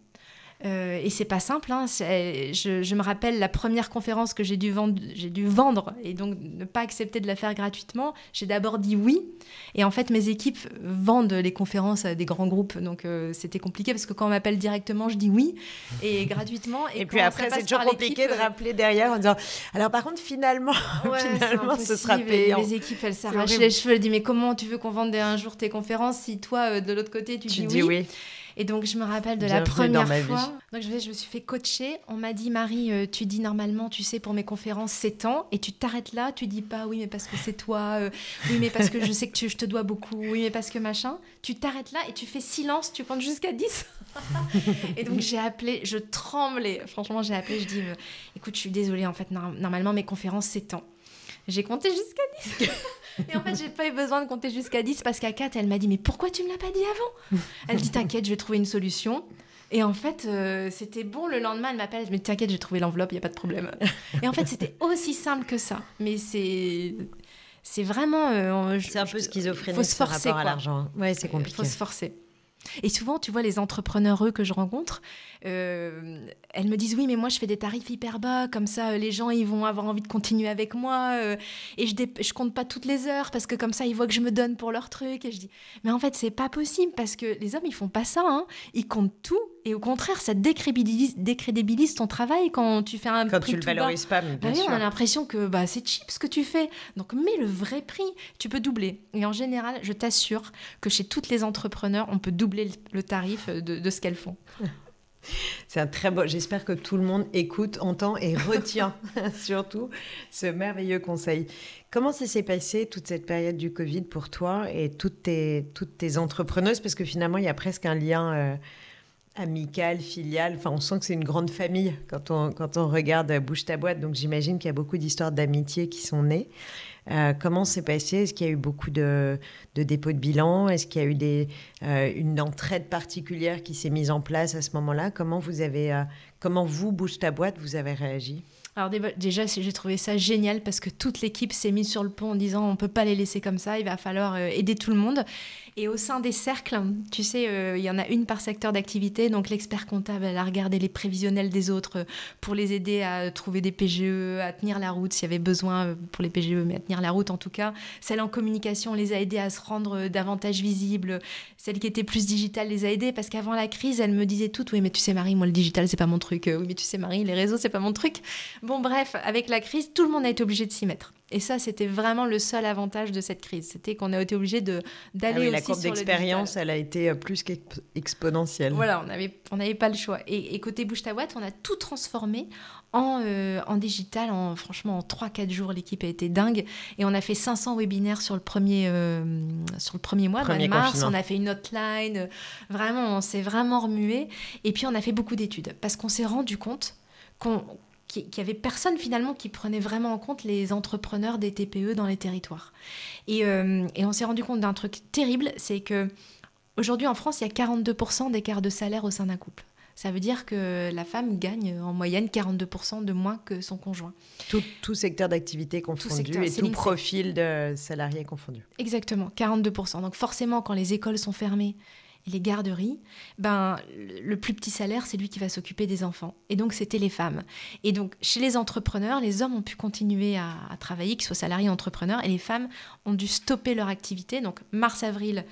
Euh, et c'est pas simple. hein. C'est- Je, je me rappelle la première conférence que j'ai dû, vendre, j'ai dû vendre et donc ne pas accepter de la faire gratuitement. J'ai d'abord dit oui. Et en fait, mes équipes vendent les conférences à des grands groupes. Donc euh, c'était compliqué parce que quand on m'appelle directement, je dis oui. Et gratuitement. Et, Et, puis après, c'est toujours compliqué de euh, rappeler derrière en disant Alors, par contre, finalement, Ouais, finalement ce sera payant. Les équipes, elles s'arrachent les cheveux. Elles disent Mais comment tu veux qu'on vende un jour tes conférences si toi, euh, de l'autre côté, tu, Tu dis, dis oui. Et donc, je me rappelle de la première fois. Donc, je, me suis fait coacher. On m'a dit Marie, euh, tu dis normalement, tu sais, pour mes conférences, c'est temps. Et tu t'arrêtes là. Tu dis pas oui, mais parce que c'est toi. euh, oui, mais parce que je sais que tu- je te dois beaucoup. Oui, mais parce que machin. Tu t'arrêtes là et tu fais silence. Tu comptes jusqu'à 10. et donc, j'ai appelé. Je tremblais. Franchement, j'ai appelé. Je dis euh, écoute, je suis désolée. En fait, nor- normalement, mes conférences, c'est temps. J'ai compté jusqu'à 10. Et en fait, j'ai pas eu besoin de compter jusqu'à 10 parce qu'à 4, elle m'a dit Mais pourquoi tu me l'as pas dit avant? Elle dit T'inquiète, je vais trouver une solution. Et en fait, euh, c'était bon. Le lendemain, elle m'appelle, dit T'inquiète, j'ai trouvé l'enveloppe, il n'y a pas de problème. Et en fait, c'était aussi simple que ça. Mais c'est. C'est vraiment. euh, C'est un peu schizophrénique faut se ce forcer, rapport à quoi. l'argent. Ouais, c'est Il compliqué. faut se forcer. Et souvent, tu vois, les entrepreneurs, eux, que je rencontre, euh, elles me disent Oui, mais moi, je fais des tarifs hyper bas, comme ça, euh, les gens, ils vont avoir envie de continuer avec moi. euh, et je, je compte pas toutes les heures, parce que comme ça, ils voient que je me donne pour leur truc. Et je dis Mais en fait, c'est pas possible, parce que les hommes, ils font pas ça. hein. Ils comptent tout. Et au contraire, ça décrédibilise, décrédibilise ton travail quand tu fais un Quand prix tu le tout bas. valorises pas, mais Bah bien oui, sûr. on a l'impression que bah, c'est cheap ce que tu fais. Donc mets le vrai prix. Tu peux doubler. Et en général, je t'assure que chez toutes les entrepreneurs, on peut doubler le, tarif de, ce qu'elles font. C'est un très beau. J'espère que tout le monde écoute, entend et retient surtout ce merveilleux conseil. Comment ça s'est passé toute cette période du Covid pour toi et toutes tes, toutes tes entrepreneuses? Parce que finalement, il y a presque un lien euh, amical, filial. Enfin, on sent que c'est une grande famille quand on, quand on regarde euh, Bouge ta boîte. Donc j'imagine qu'il y a beaucoup d'histoires d'amitié qui sont nées. Euh, comment c'est passé? Est-ce qu'il y a eu beaucoup de, dépôts de bilan? Est-ce qu'il y a eu des, euh, une entraide particulière qui s'est mise en place à ce moment-là? Comment vous avez, euh, comment vous, Bouge ta boîte, vous avez réagi? Alors déjà, j'ai trouvé ça génial parce que toute l'équipe s'est mise sur le pont en disant on peut pas les laisser comme ça, il va falloir euh, aider tout le monde. Et au sein des cercles, tu sais, euh, il y en a une par secteur d'activité. Donc l'expert comptable, elle a regardé les prévisionnels des autres euh, pour les aider à trouver des PGE, à tenir la route s'il y avait besoin euh, pour les PGE, mais à tenir la route en tout cas. Celle en communication les a aidés à se rendre davantage visibles. Celle qui était plus digitale les a aidés parce qu'avant la crise, elle me disait toutes oui mais tu sais Marie, moi le digital c'est pas mon truc. Oui mais tu sais Marie, les réseaux c'est pas mon truc. Bon, bref, avec la crise, tout le monde a été obligé de s'y mettre. Et ça, c'était vraiment le seul avantage de cette crise. C'était qu'on a été obligé de- Ah d'aller oui, aussi La courbe d'expérience, elle a été euh, plus qu'exponentielle. Voilà, on n'avait on pas le choix. Et, et côté Bouge ta boîte, on a tout transformé en, euh, en digital. En, franchement, en 3-4 jours, l'équipe a été dingue. Et on a fait 500 webinaires sur le premier, euh, sur le premier mois, de mars. On a fait une hotline. Vraiment, on s'est vraiment remué. Et puis, on a fait beaucoup d'études. Parce qu'on s'est rendu compte qu'on qu'il n'y avait personne finalement qui prenait vraiment en compte les entrepreneurs des TPE dans les territoires. Et, euh, et on s'est rendu compte d'un truc terrible, c'est que aujourd'hui en France, il y a 42% d'écart de salaire au sein d'un couple. Ça veut dire que la femme gagne en moyenne 42% de moins que son conjoint. Tout, tout secteur d'activité confondu secteur, et tout profil de salarié confondu. Exactement, 42%. Donc forcément, quand les écoles sont fermées et les garderies, ben, le plus petit salaire, c'est lui qui va s'occuper des enfants. Et donc, c'était les femmes. Et donc, chez les entrepreneurs, les hommes ont pu continuer à, travailler, qu'ils soient salariés ou entrepreneurs, et les femmes ont dû stopper leur activité. Donc, mars-avril,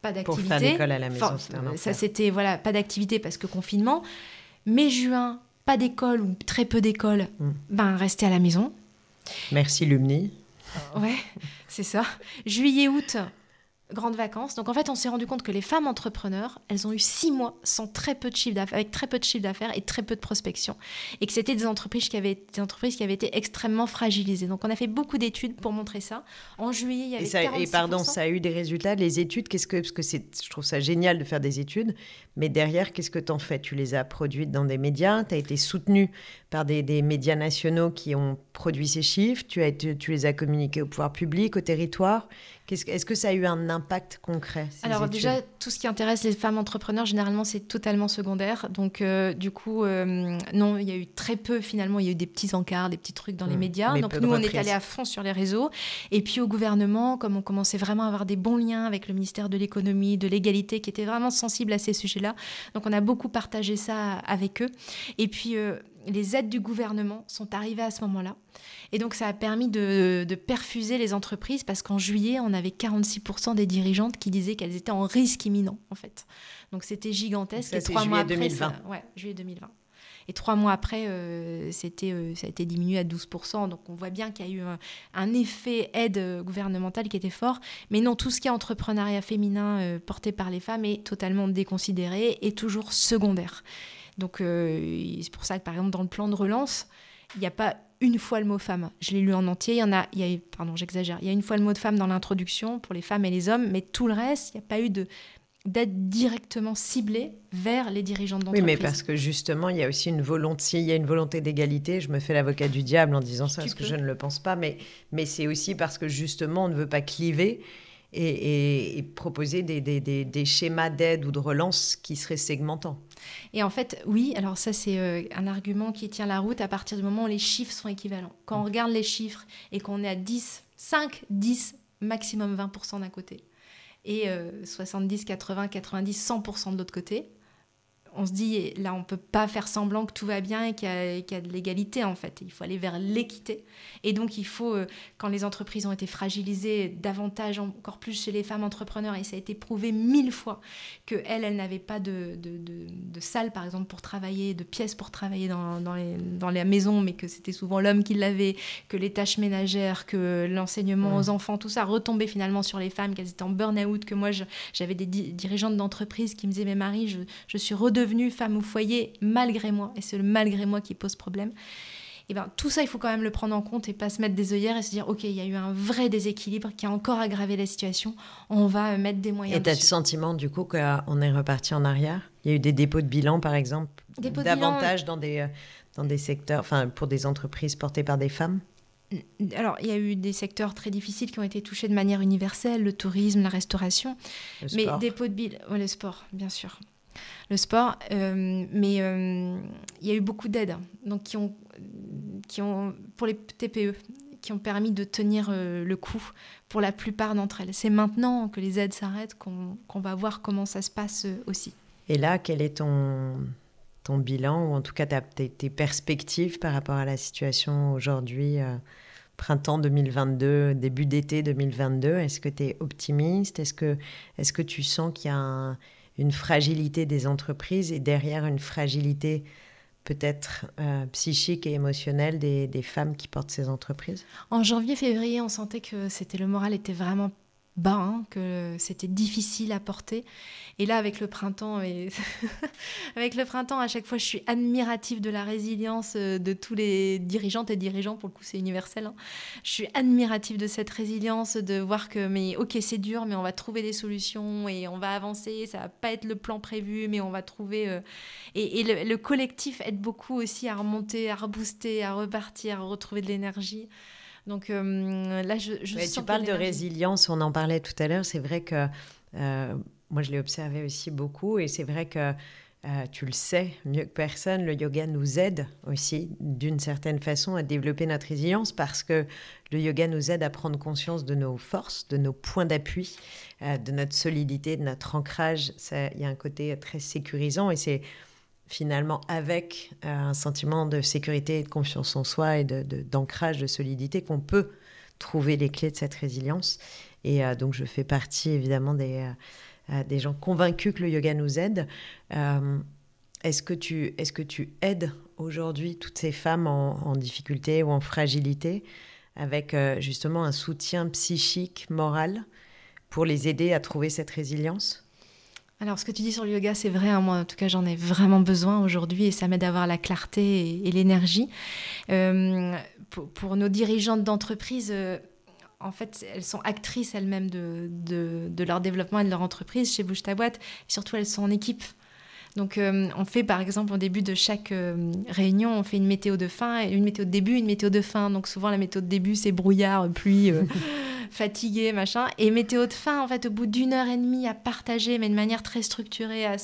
pas d'activité. Pour faire l'école à la maison, Ça, c'était, voilà, pas d'activité parce que confinement. Mai-juin, pas d'école ou très peu d'école, mm. ben, rester à la maison. Merci Lumni. Ouais, c'est ça. Juillet-août, grandes vacances. Donc en fait, on s'est rendu compte que les femmes entrepreneurs, elles ont eu six mois sans très peu de chiffre d'affaires, avec très peu de chiffre d'affaires et très peu de prospection, et que c'était des entreprises qui avaient des entreprises qui avaient été extrêmement fragilisées. Donc on a fait beaucoup d'études pour montrer ça. En juillet, il y avait et, ça, et pardon, ça a eu des résultats. Les études, qu'est-ce que parce que c'est, je trouve ça génial de faire des études, mais derrière, qu'est-ce que tu en fais? Tu les as produites dans des médias, tu as été soutenu par des, des, médias nationaux qui ont produit ces chiffres, tu, as, tu les as communiqués au pouvoir public, au territoire. Est-ce que ça a eu un impact concret Alors déjà, tout ce qui intéresse les femmes entrepreneurs, généralement, c'est totalement secondaire. Donc euh, du coup, euh, non, il y a eu très peu finalement. Il y a eu des petits encarts, des petits trucs dans les mmh. médias. Donc nous, on est allé à fond sur les réseaux. Et puis au gouvernement, comme on commençait vraiment à avoir des bons liens avec le ministère de l'économie, de l'égalité, qui était vraiment sensible à ces sujets-là. Donc on a beaucoup partagé ça avec eux. Et puis euh, les aides du gouvernement sont arrivées à ce moment-là. Et donc, ça a permis de, perfuser les entreprises parce qu'en juillet, on avait 46% des dirigeantes qui disaient qu'elles étaient en risque imminent, en fait. Donc, c'était gigantesque. Ça, et trois mois après, 2020. ouais, juillet 2020. Et trois mois après, euh, c'était, euh, ça a été diminué à 12%. Donc on voit bien qu'il y a eu un, effet aide gouvernementale qui était fort. Mais non, tout ce qui est entrepreneuriat féminin euh, porté par les femmes est totalement déconsidéré et toujours secondaire. Donc c'est pour ça que par exemple dans le plan de relance, il n'y a pas une fois le mot femme. Je l'ai lu en entier. Il y en a, il y a, pardon, j'exagère. Il y a une fois le mot de femme dans l'introduction pour les femmes et les hommes, mais tout le reste, il n'y a pas eu de d'être directement ciblé vers les dirigeants d'entreprise. Oui, mais parce que justement, il y a aussi une volonté, il y a une volonté d'égalité. Je me fais l'avocat du diable en disant ça, parce que je ne le pense pas, mais, mais c'est aussi parce que justement, on ne veut pas cliver et, proposer des, des, des schémas d'aide ou de relance qui seraient segmentants. Et en fait, oui, alors ça c'est euh, un argument qui tient la route à partir du moment où les chiffres sont équivalents. Quand on regarde les chiffres et qu'on est à 10, 5, 10, maximum 20% d'un côté, et 70, 80, 90, 100% de l'autre côté, on se dit, là, on peut pas faire semblant que tout va bien et qu'il y, a de l'égalité, en fait. Il faut aller vers l'équité. Et donc, il faut, euh, quand les entreprises ont été fragilisées, davantage, encore plus chez les femmes entrepreneurs, et ça a été prouvé mille fois, qu'elles, elles, n'avaient pas de, de, de, salle, par exemple, pour travailler, de pièces pour travailler dans, dans, les, dans la maison, mais que c'était souvent l'homme qui l'avait, que les tâches ménagères, que l'enseignement aux enfants, tout ça retombait finalement sur les femmes, qu'elles étaient en burn-out, que moi, j'avais des dirigeantes d'entreprise qui me disaient, mais Marie, je, je suis redevenue devenue femme au foyer malgré moi, et c'est le malgré moi qui pose problème. Et ben, tout ça, il faut quand même le prendre en compte et pas se mettre des œillères et se dire, OK, il y a eu un vrai déséquilibre qui a encore aggravé la situation, on va mettre des moyens. Et tu as le sentiment, du coup, qu'on est reparti en arrière? Il y a eu des dépôts de bilan, par exemple, davantage dans, des, dans des secteurs, enfin, pour des entreprises portées par des femmes? Alors, il y a eu des secteurs très difficiles qui ont été touchés de manière universelle, le tourisme, la restauration. mais dépôts de bilan, le sport, bien sûr le sport. Euh, mais euh, il y a eu beaucoup d'aides, donc qui ont, qui ont, pour les TPE, qui ont permis de tenir euh, le coup pour la plupart d'entre elles. C'est maintenant que les aides s'arrêtent qu'on va voir comment ça se passe aussi. Et là, quel est ton, ton bilan, ou en tout cas tes, tes perspectives par rapport à la situation aujourd'hui printemps 2022, début d'été 2022 Est-ce que tu es optimiste? Est-ce que, est -ce que tu sens qu'il y a un, une fragilité des entreprises et derrière une fragilité peut-être euh, psychique et émotionnelle des, des, femmes qui portent ces entreprises? En janvier-février, on sentait que c'était le moral était vraiment bas, hein, que c'était difficile à porter. Et là, avec le printemps, et avec le printemps, à chaque fois, je suis admirative de la résilience euh, de tous les dirigeantes et dirigeants. Pour le coup, c'est universel. Hein. Je suis admirative de cette résilience, de voir que, mais ok, c'est dur, mais on va trouver des solutions et on va avancer. Ça va pas être le plan prévu, mais on va trouver. Euh, et, le, collectif aide beaucoup aussi à remonter, à rebooster, à repartir, à retrouver de l'énergie. Donc euh, là, je, je Tu parles de résilience, on en parlait tout à l'heure. C'est vrai que euh, moi, je l'ai observé aussi beaucoup, et c'est vrai que euh, tu le sais mieux que personne, le yoga nous aide aussi d'une certaine façon à développer notre résilience parce que le yoga nous aide à prendre conscience de nos forces, de nos points d'appui, euh, de notre solidité, de notre ancrage. Il y a un côté très sécurisant et c'est finalement avec euh, un sentiment de sécurité et de confiance en soi et d'ancrage, de, solidité qu'on peut trouver les clés de cette résilience. Et donc je fais partie évidemment des des gens convaincus que le yoga nous aide. Euh, est-ce que, tu, est que tu aides aujourd'hui toutes ces femmes en, difficulté ou en fragilité avec euh, justement un soutien psychique, moral, pour les aider à trouver cette résilience? Alors, ce que tu dis sur le yoga, c'est vrai. Hein, moi, en tout cas, j'en ai vraiment besoin aujourd'hui et ça m'aide à avoir la clarté et, l'énergie. Euh, pour, nos dirigeantes d'entreprise, en fait, elles sont actrices elles-mêmes de, leur développement et de leur entreprise chez Bouge ta boîte. Et surtout, elles sont en équipe. Donc, euh, on fait par exemple au début de chaque euh, réunion, on fait une météo de fin, une météo de début, une météo de fin. Donc, souvent, la météo de début, c'est brouillard, pluie, euh, fatigué, machin. Et météo de fin, en fait, au bout d'une heure et demie à partager, mais de manière très structurée, à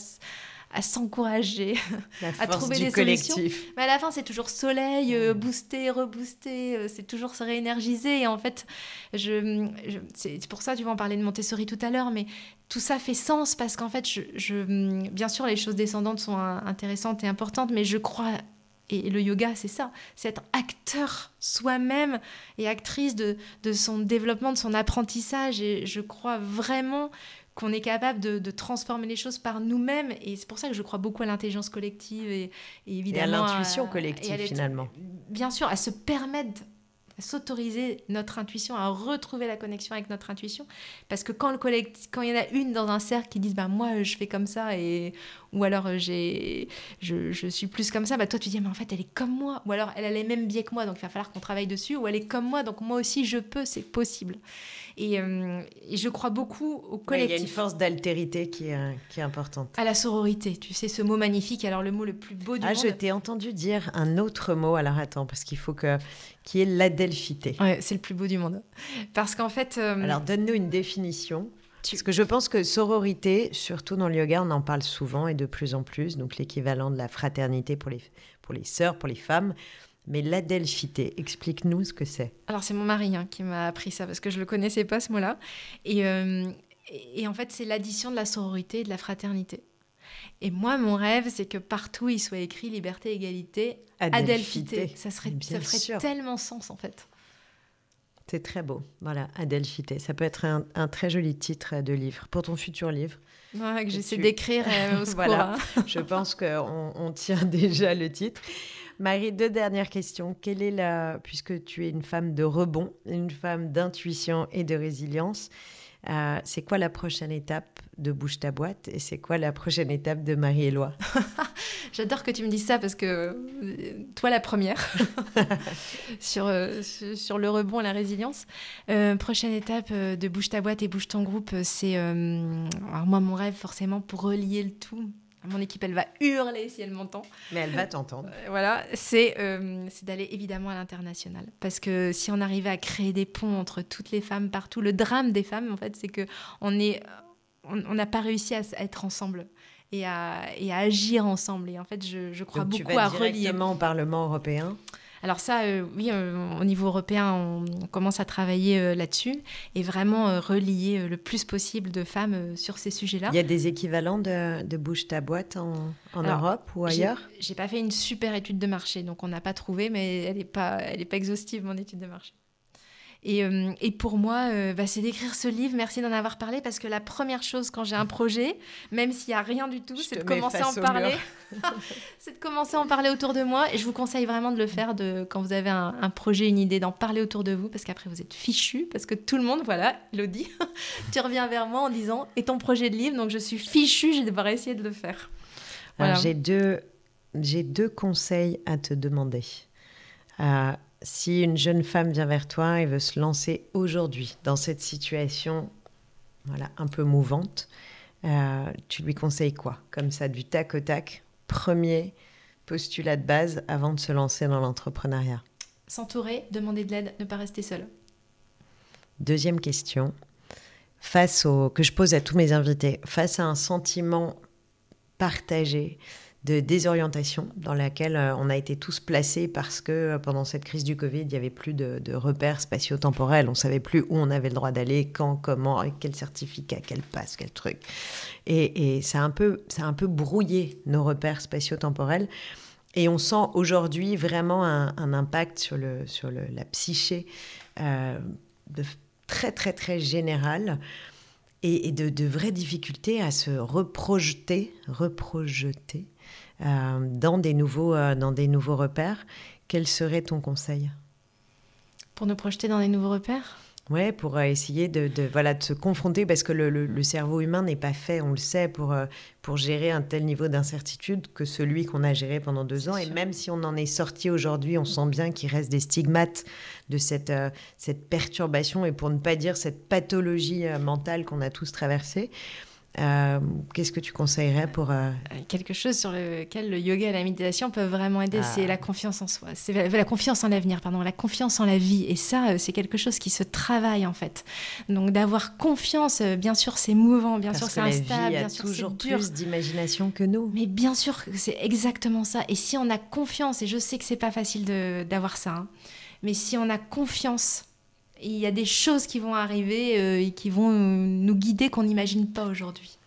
à s'encourager, à trouver des collectif. solutions. Mais à la fin, c'est toujours soleil, euh, booster, rebooster, euh, c'est toujours se réénergiser. Et en fait, je, c'est pour ça, tu vas en parler de Montessori tout à l'heure, mais tout ça fait sens parce qu'en fait, je, bien sûr, les choses descendantes sont intéressantes et importantes, mais je crois et le yoga, c'est ça, c'est être acteur soi-même et actrice de, de, son développement, de son apprentissage. Et je crois vraiment qu'on est capable de, transformer les choses par nous-mêmes. Et c'est pour ça que je crois beaucoup à l'intelligence collective et, évidemment. à l'intuition collective, finalement. Bien sûr, à se permettre s'autoriser notre intuition, à retrouver la connexion avec notre intuition. Parce que quand, le quand il y en a une dans un cercle qui dit bah, Moi, je fais comme ça, et... ou alors euh, j'ai, je, je, suis plus comme ça, bah, toi, tu dis Mais en fait, elle est comme moi. Ou alors, elle a les mêmes biais que moi, donc il va falloir qu'on travaille dessus. Ou elle est comme moi, donc moi aussi, je peux, c'est possible. Euh, et, je crois beaucoup au collectif. il y a une force d'altérité qui est, qui est importante. À la sororité, tu sais, ce mot magnifique, alors le mot le plus beau du ah, monde. Je t'ai entendu dire un autre mot, alors attends, parce qu'il faut que. qui est l'adelphité. Ouais, c'est le plus beau du monde. Parce qu'en fait. Euh, alors donne-nous une définition. Parce que je pense que sororité, surtout dans le yoga, on en parle souvent et de plus en plus, donc l'équivalent de la fraternité pour les, pour les sœurs, pour les femmes. Mais l'adelphité, explique-nous ce que c'est. Alors c'est mon mari hein, qui m'a appris ça parce que je ne le connaissais pas ce mot-là. Euh, et, et, en fait c'est l'addition de la sororité et de la fraternité. Et moi mon rêve c'est que partout il soit écrit liberté, égalité, adelphité. Ça, serait, ça ferait tellement sens en fait. C'est très beau. Voilà, Adelphité. Ça peut être un, très joli titre de livre pour ton futur livre. Ouais, que j'essaie d'écrire euh, voilà. Hein. Je pense qu'on on tient déjà le titre. Marie, deux dernières questions. Quelle est la, puisque tu es une femme de rebond, une femme d'intuition et de résilience, euh, c'est quoi la prochaine étape de Bouge ta boîte et c'est quoi la prochaine étape de Marie-Éloi J'adore que tu me dises ça parce que euh, toi la première sur, euh, sur le rebond et la résilience. prochaine étape de Bouge ta boîte et Bouge ton groupe, c'est moi mon rêve forcément pour relier le tout mon équipe, elle va hurler si elle m'entend. Mais elle va t'entendre. Euh, voilà, c'est euh, d'aller évidemment à l'international. Parce que si on arrivait à créer des ponts entre toutes les femmes partout, le drame des femmes, en fait, c'est que on est, on n'a pas réussi à, être ensemble. Et à, et à, agir ensemble. Et en fait, je, je crois beaucoup à relier. directement au Parlement européen? Alors ça, euh, oui, euh, au niveau européen, on, commence à travailler euh, là-dessus et vraiment relier le plus possible de femmes sur ces sujets-là. Il y a des équivalents de, de Bouge ta boîte en, en Europe ou ailleurs? J'ai pas fait une super étude de marché, donc on n'a pas trouvé, mais elle n'est pas, elle est pas exhaustive, mon étude de marché. Et, euh, et pour moi, euh, bah, c'est d'écrire ce livre. Merci d'en avoir parlé parce que la première chose quand j'ai un projet, même s'il n'y a rien du tout, c'est de commencer à en parler. c'est de commencer à en parler autour de moi. Et je vous conseille vraiment de le faire de, quand vous avez un, un projet, une idée, d'en parler autour de vous parce qu'après vous êtes fichu. Parce que tout le monde, voilà, Elodie, tu reviens vers moi en disant Et ton projet de livre Donc je suis fichu, je vais devoir essayer de le faire. Voilà. J'ai deux, deux conseils à te demander. Euh, si une jeune femme vient vers toi et veut se lancer aujourd'hui dans cette situation voilà, un peu mouvante, euh, tu lui conseilles quoi? Comme ça, du tac au tac, premier postulat de base avant de se lancer dans l'entrepreneuriat. S'entourer, demander de l'aide, ne pas rester seul. Deuxième question, face au que je pose à tous mes invités, face à un sentiment partagée de désorientation dans laquelle euh, on a été tous placés parce que euh, pendant cette crise du Covid, il n'y avait plus de, repères spatio-temporels. On ne savait plus où on avait le droit d'aller, quand, comment, avec quel certificat, quel passe, quel truc. Et, ça, a un peu, ça un peu brouillé nos repères spatio-temporels. Et on sent aujourd'hui vraiment un, impact sur, le, sur la psyché euh, de, très, très, très général et, de, de, vraies difficultés à se reprojeter, reprojeter dans, des nouveaux, euh, dans des nouveaux repères. Quel serait ton conseil? Pour nous projeter dans des nouveaux repères? Ouais, pour euh, essayer de, voilà, de se confronter, parce que le, cerveau humain n'est pas fait, on le sait, pour, pour gérer un tel niveau d'incertitude que celui qu'on a géré pendant deux ans. Et même si on en est sorti aujourd'hui, on sent bien qu'il reste des stigmates de cette, cette perturbation, et pour ne pas dire cette pathologie mentale qu'on a tous traversée. Euh, qu'est-ce que tu conseillerais pour... Euh, euh, quelque chose sur lequel le yoga et la méditation peuvent vraiment aider, c'est ah. la confiance en soi. C'est la, confiance en l'avenir, pardon, la confiance en la vie. Et ça, c'est quelque chose qui se travaille en fait. Donc d'avoir confiance, bien sûr, c'est mouvant, bien sûr, c'est instable, bien sûr, toujours plus d'imagination que nous. Mais bien sûr, c'est exactement ça. Et si on a confiance, et je sais que c'est pas facile d'avoir ça, hein, mais si on a confiance il y a des choses qui vont arriver euh, et qui vont nous guider qu'on n'imagine pas aujourd'hui.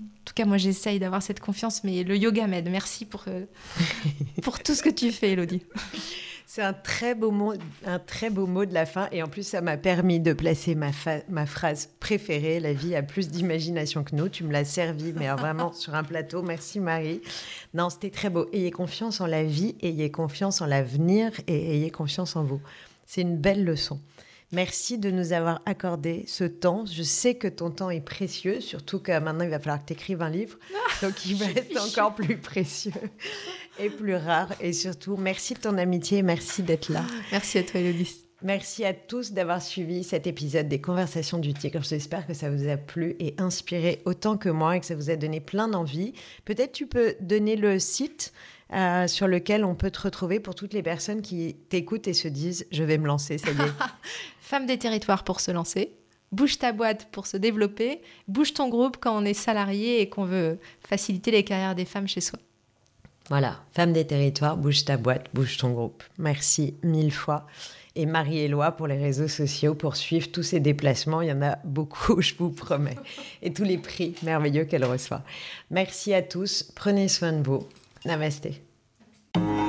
En tout cas, moi, j'essaye d'avoir cette confiance, mais le yoga m'aide. Merci pour, euh, pour tout ce que tu fais, Elodie. C'est un très beau mot, un très beau mot de la fin, et en plus, ça m'a permis de placer ma, ma phrase préférée "La vie a plus d'imagination que nous". Tu me l'as servi, mais vraiment sur un plateau. Merci Marie. Non, c'était très beau. Ayez confiance en la vie, ayez confiance en l'avenir, et ayez confiance en vous. C'est une belle leçon. Merci de nous avoir accordé ce temps. Je sais que ton temps est précieux, surtout que maintenant il va falloir que tu écrives un livre, donc il va être encore plus précieux et plus rare. Et surtout, merci de ton amitié, merci d'être là. Merci à toi, Elodie. Merci à tous d'avoir suivi cet épisode des Conversations du Tigre. J'espère que ça vous a plu et inspiré autant que moi et que ça vous a donné plein d'envie. Peut-être tu peux donner le site euh, sur lequel on peut te retrouver pour toutes les personnes qui t'écoutent et se disent je vais me lancer, ça y est. Femme des territoires pour se lancer. Bouge ta boîte pour se développer. Bouge ton groupe quand on est salarié et qu'on veut faciliter les carrières des femmes chez soi. Voilà, Femme des territoires, bouge ta boîte, bouge ton groupe. Merci mille fois. Et Marie-Éloi pour les réseaux sociaux pour suivre tous ces déplacements. Il y en a beaucoup, je vous promets. Et tous les prix merveilleux qu'elle reçoit. Merci à tous. Prenez soin de vous. Namaste. Namaste.